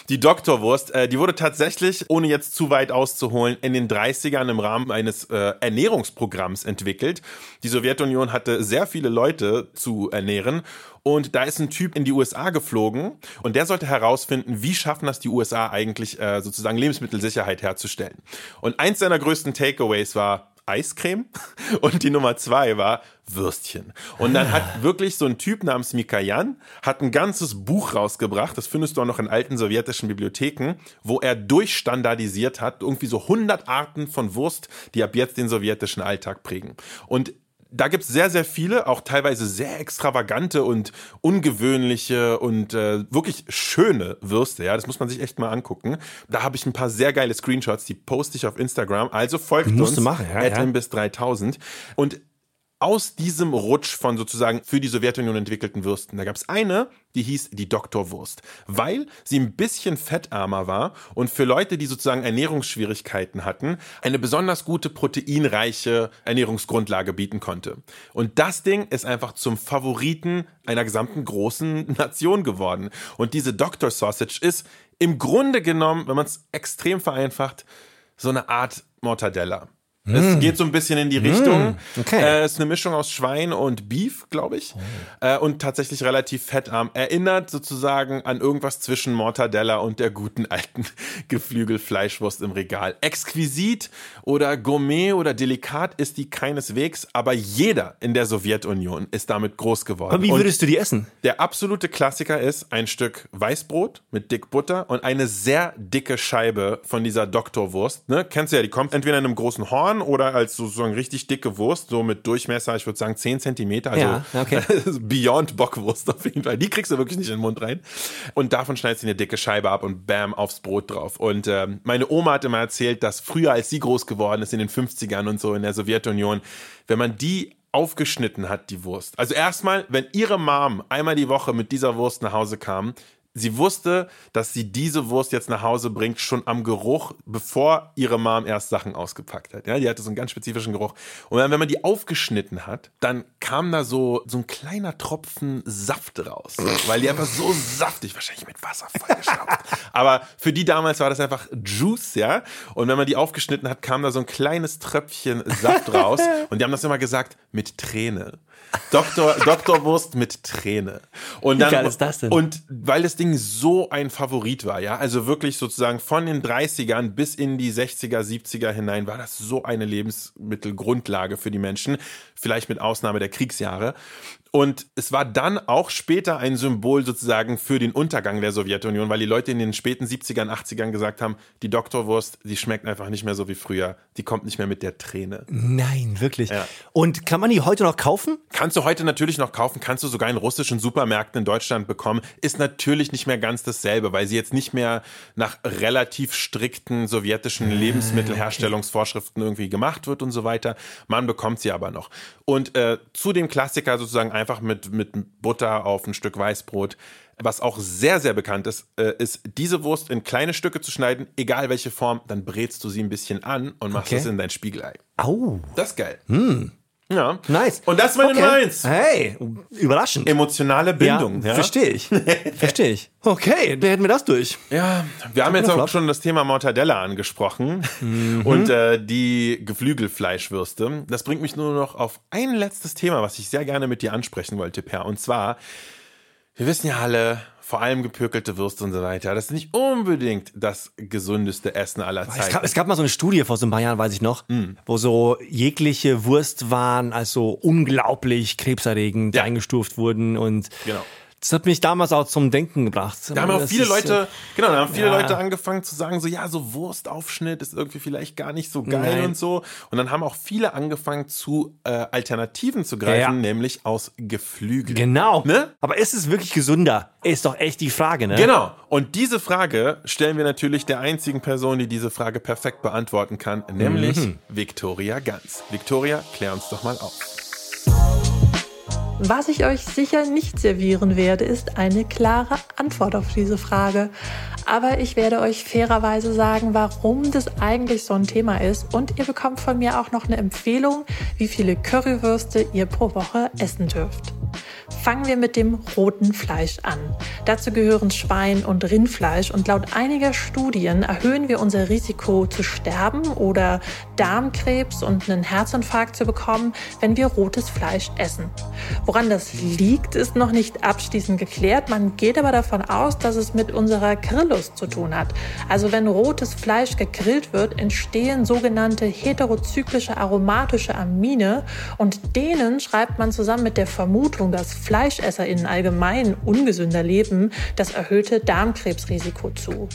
Die Doktorwurst, äh, die wurde tatsächlich, ohne jetzt zu weit auszuholen, in den 30ern im Rahmen eines äh, Ernährungsprogramms entwickelt. Die Sowjetunion hatte sehr viele Leute zu ernähren und da ist ein Typ in die USA geflogen und der sollte herausfinden, wie schaffen das die USA eigentlich äh, sozusagen Lebensmittelsicherheit herzustellen. Und eins seiner größten Takeaways war, Eiscreme und die Nummer zwei war Würstchen. Und dann hat wirklich so ein Typ namens Mikayan hat ein ganzes Buch rausgebracht, das findest du auch noch in alten sowjetischen Bibliotheken, wo er durchstandardisiert hat, irgendwie so 100 Arten von Wurst, die ab jetzt den sowjetischen Alltag prägen. Und da gibt's sehr, sehr viele, auch teilweise sehr extravagante und ungewöhnliche und äh, wirklich schöne Würste. Ja, das muss man sich echt mal angucken. Da habe ich ein paar sehr geile Screenshots, die poste ich auf Instagram. Also folgt uns du machen, ja, ja. bis 3000 und aus diesem Rutsch von sozusagen für die Sowjetunion entwickelten Würsten. Da gab es eine, die hieß die Doktorwurst, weil sie ein bisschen fettarmer war und für Leute, die sozusagen Ernährungsschwierigkeiten hatten, eine besonders gute proteinreiche Ernährungsgrundlage bieten konnte. Und das Ding ist einfach zum Favoriten einer gesamten großen Nation geworden. Und diese Doctor Sausage ist im Grunde genommen, wenn man es extrem vereinfacht, so eine Art Mortadella. Es geht so ein bisschen in die Richtung. Mm. okay. Äh, ist eine Mischung aus Schwein und Beef, glaube ich. Äh, und tatsächlich relativ fettarm. Erinnert sozusagen an irgendwas zwischen Mortadella und der guten alten Geflügelfleischwurst im Regal. Exquisit oder Gourmet oder delikat ist die keineswegs, aber jeder in der Sowjetunion ist damit groß geworden. Aber wie Und würdest du die essen? der absolute Klassiker ist ein Stück Weißbrot mit dick Butter und eine sehr dicke Scheibe von dieser Doktorwurst. Ne? Kennst du ja, die kommt entweder in einem großen Horn oder als sozusagen richtig dicke Wurst, so mit Durchmesser, ich würde sagen 10 Zentimeter. Also Ja, okay. Beyond Bockwurst auf jeden Fall. Die kriegst du wirklich nicht in den Mund rein. Und davon schneidest du eine dicke Scheibe ab und bam, aufs Brot drauf. Und ähm, meine Oma hat immer erzählt, dass früher, als sie groß geworden ist, in den 50ern und so in der Sowjetunion, wenn man die aufgeschnitten hat, die Wurst. Also erstmal, wenn ihre Mom einmal die Woche mit dieser Wurst nach Hause kam, sie wusste, dass sie diese Wurst jetzt nach Hause bringt, schon am Geruch, bevor ihre Mom erst Sachen ausgepackt hat. Ja, die hatte so einen ganz spezifischen Geruch. Und dann, wenn man die aufgeschnitten hat, dann kam da so, so ein kleiner Tropfen Saft raus. Weil die einfach so saftig, wahrscheinlich mit Wasser vollgestopft. Aber für die damals war das einfach Juice, ja. Und wenn man die aufgeschnitten hat, kam da so ein kleines Tröpfchen Saft raus. Und die haben das immer gesagt, mit Träne. Doktor, Doktorwurst mit Träne. Und dann, geil ist das denn? Und weil das Ding so ein Favorit war, ja, also wirklich sozusagen von den 30ern bis in die 60er, 70er hinein war das so eine Lebensmittelgrundlage für die Menschen, vielleicht mit Ausnahme der Kriegsjahre. Und es war dann auch später ein Symbol sozusagen für den Untergang der Sowjetunion, weil die Leute in den späten 70ern, 80ern gesagt haben, die Doktorwurst, die schmeckt einfach nicht mehr so wie früher. Die kommt nicht mehr mit der Träne. Nein, wirklich. Ja. Und kann man die heute noch kaufen? Kannst du heute natürlich noch kaufen, kannst du sogar in russischen Supermärkten in Deutschland bekommen. Ist natürlich nicht mehr ganz dasselbe, weil sie jetzt nicht mehr nach relativ strikten sowjetischen Lebensmittelherstellungsvorschriften irgendwie gemacht wird und so weiter. Man bekommt sie aber noch. Und äh, zu dem Klassiker sozusagen einfach mit, mit Butter auf ein Stück Weißbrot. Was auch sehr, sehr bekannt ist, äh, ist diese Wurst in kleine Stücke zu schneiden, egal welche Form, dann brätst du sie ein bisschen an und machst Okay. es in dein Spiegelei. Au. Das ist geil. Ja. Nice. Und das ist meine Okay. Nummer eins. Hey, überraschend. Emotionale Bindung. Ja, Ja, verstehe ich. verstehe ich. Okay, da hätten wir das durch. Ja, wir haben jetzt auch Flop? schon das Thema Mortadella angesprochen und äh, die Geflügelfleischwürste. Das bringt mich nur noch auf ein letztes Thema, was ich sehr gerne mit dir ansprechen wollte, Per. Und zwar, wir wissen ja alle, vor allem gepökelte Würste und so weiter, das ist nicht unbedingt das gesündeste Essen aller Es Zeiten. gab, es gab mal so eine Studie vor so ein paar Jahren, weiß ich noch, Hm. wo so jegliche Wurstwaren als so unglaublich krebserregend Ja. eingestuft wurden und Genau. Das hat mich damals auch zum Denken gebracht. Da haben auch viele ist, Leute, genau, da haben viele ja. Leute angefangen zu sagen, so ja, so Wurstaufschnitt ist irgendwie vielleicht gar nicht so geil Nein. und so. Und dann haben auch viele angefangen zu äh, Alternativen zu greifen, Ja. nämlich aus Geflügel. Genau. Ne? Aber ist es wirklich gesünder? Ist doch echt die Frage, ne? Genau. Und diese Frage stellen wir natürlich der einzigen Person, die diese Frage perfekt beantworten kann, nämlich Mhm. Victoria Ganz. Victoria, klär uns doch mal auf. Was ich euch sicher nicht servieren werde, ist eine klare Antwort auf diese Frage. Aber ich werde euch fairerweise sagen, warum das eigentlich so ein Thema ist. Und ihr bekommt von mir auch noch eine Empfehlung, wie viele Currywürste ihr pro Woche essen dürft. Fangen wir mit dem roten Fleisch an. Dazu gehören Schwein- und Rindfleisch und laut einiger Studien erhöhen wir unser Risiko zu sterben oder Darmkrebs und einen Herzinfarkt zu bekommen, wenn wir rotes Fleisch essen. Woran das liegt, ist noch nicht abschließend geklärt. Man geht aber davon aus, dass es mit unserer Grilllust zu tun hat. Also wenn rotes Fleisch gegrillt wird, entstehen sogenannte heterozyklische aromatische Amine und denen schreibt man zusammen mit der Vermutung, dass FleischesserInnen allgemein ungesünder leben, das erhöhte Darmkrebsrisiko zu.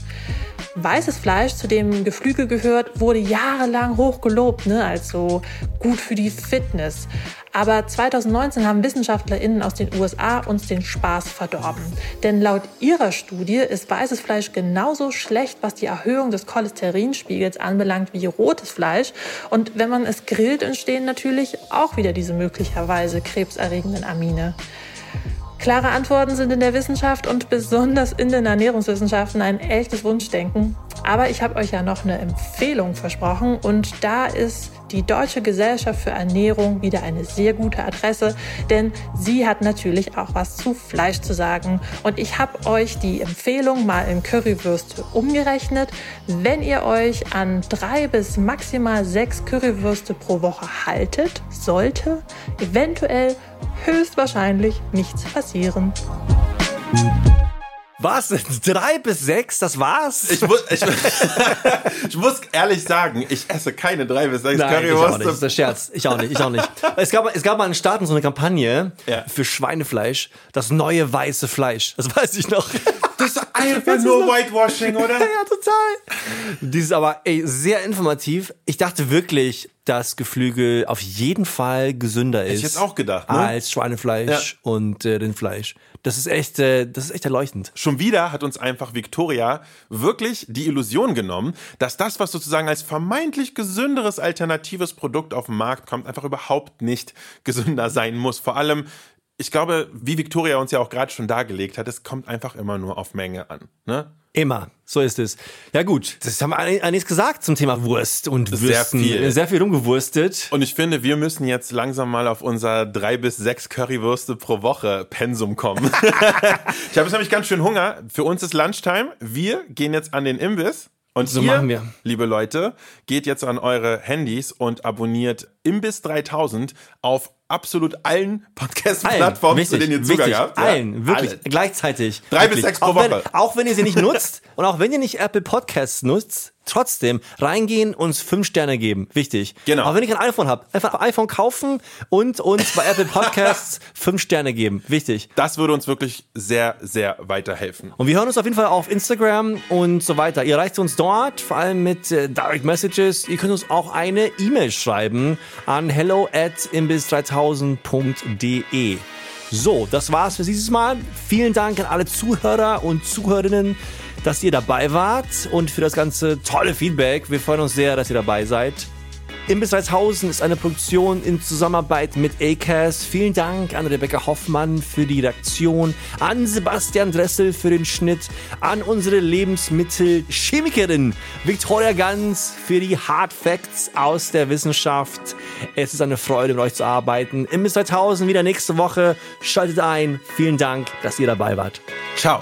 Weißes Fleisch, zu dem Geflügel gehört, wurde jahrelang hoch gelobt, ne, als so gut für die Fitness. Aber 2019 haben WissenschaftlerInnen aus den USA uns den Spaß verdorben. Denn laut ihrer Studie ist weißes Fleisch genauso schlecht, was die Erhöhung des Cholesterinspiegels anbelangt, wie rotes Fleisch. Und wenn man es grillt, entstehen natürlich auch wieder diese möglicherweise krebserregenden Amine. Klare Antworten sind in der Wissenschaft und besonders in den Ernährungswissenschaften ein echtes Wunschdenken. Aber ich habe euch ja noch eine Empfehlung versprochen und da ist die Deutsche Gesellschaft für Ernährung wieder eine sehr gute Adresse, denn sie hat natürlich auch was zu Fleisch zu sagen. Und ich habe euch die Empfehlung mal in Currywürste umgerechnet. Wenn ihr euch an drei bis maximal sechs Currywürste pro Woche haltet, sollte eventuell höchstwahrscheinlich nichts passieren. Was? Drei bis sechs? Das war's? Ich muss, ich, ich muss ehrlich sagen, ich esse keine drei bis sechs Nein, ich auch Currywurst. nicht. Das ist der Scherz. Ich auch nicht. Ich auch nicht. Es gab, es gab mal in Staaten so eine Kampagne Ja. für Schweinefleisch, das neue weiße Fleisch. Das weiß ich noch. Das ist einfach nur Whitewashing, oder? ja, total. Dieses aber, ey, sehr informativ. Ich dachte wirklich, dass Geflügel auf jeden Fall gesünder ist. ich jetzt auch gedacht, ne? Als Schweinefleisch und äh, Rindfleisch. Das ist echt, äh, das ist echt erleuchtend. Schon wieder hat uns einfach Victoria wirklich die Illusion genommen, dass das, was sozusagen als vermeintlich gesünderes alternatives Produkt auf den Markt kommt, einfach überhaupt nicht gesünder sein muss. Vor allem, ich glaube, wie Victoria uns ja auch gerade schon dargelegt hat, es kommt einfach immer nur auf Menge an. Ne? Immer. So ist es. Ja gut, das haben wir einiges gesagt zum Thema Wurst und Sehr Würsten. viel. Sehr viel rumgewurstet. Und ich finde, wir müssen jetzt langsam mal auf unser drei bis sechs Currywürste pro Woche Pensum kommen. ich habe jetzt nämlich ganz schön Hunger. Für uns ist Lunchtime. Wir gehen jetzt an den Imbiss. Und So ihr, machen wir. liebe Leute, geht jetzt an eure Handys und abonniert Imbiss 3000 auf absolut allen Podcast-Plattformen, zu denen ihr Zugang wichtig, habt. Ja, allen, wirklich, alle. gleichzeitig. Drei bis Wirklich. sechs pro auch wenn, Woche. Auch wenn ihr sie nicht nutzt und auch wenn ihr nicht Apple Podcasts nutzt, trotzdem reingehen, uns fünf Sterne geben. Wichtig. Genau. Auch wenn ihr kein iPhone habt, einfach ein iPhone kaufen und uns bei Apple Podcasts fünf Sterne geben. Wichtig. Das würde uns wirklich sehr, sehr weiterhelfen. Und wir hören uns auf jeden Fall auf Instagram und so weiter. Ihr erreicht uns dort, vor allem mit äh, Direct Messages. Ihr könnt uns auch eine E-Mail schreiben an hello at imbiss3000.de. So, das war's für dieses Mal. Vielen Dank an alle Zuhörer und Zuhörerinnen, dass ihr dabei wart und für das ganze tolle Feedback. Wir freuen uns sehr, dass ihr dabei seid. Imbiss 3000 ist eine Produktion in Zusammenarbeit mit ACAS. Vielen Dank an Rebecca Hoffmann für die Redaktion, an Sebastian Dressel für den Schnitt, an unsere Lebensmittelchemikerin Victoria Ganz für die Hard Facts aus der Wissenschaft. Es ist eine Freude, mit euch zu arbeiten. Imbiss 3000 wieder nächste Woche. Schaltet ein. Vielen Dank, dass ihr dabei wart. Ciao.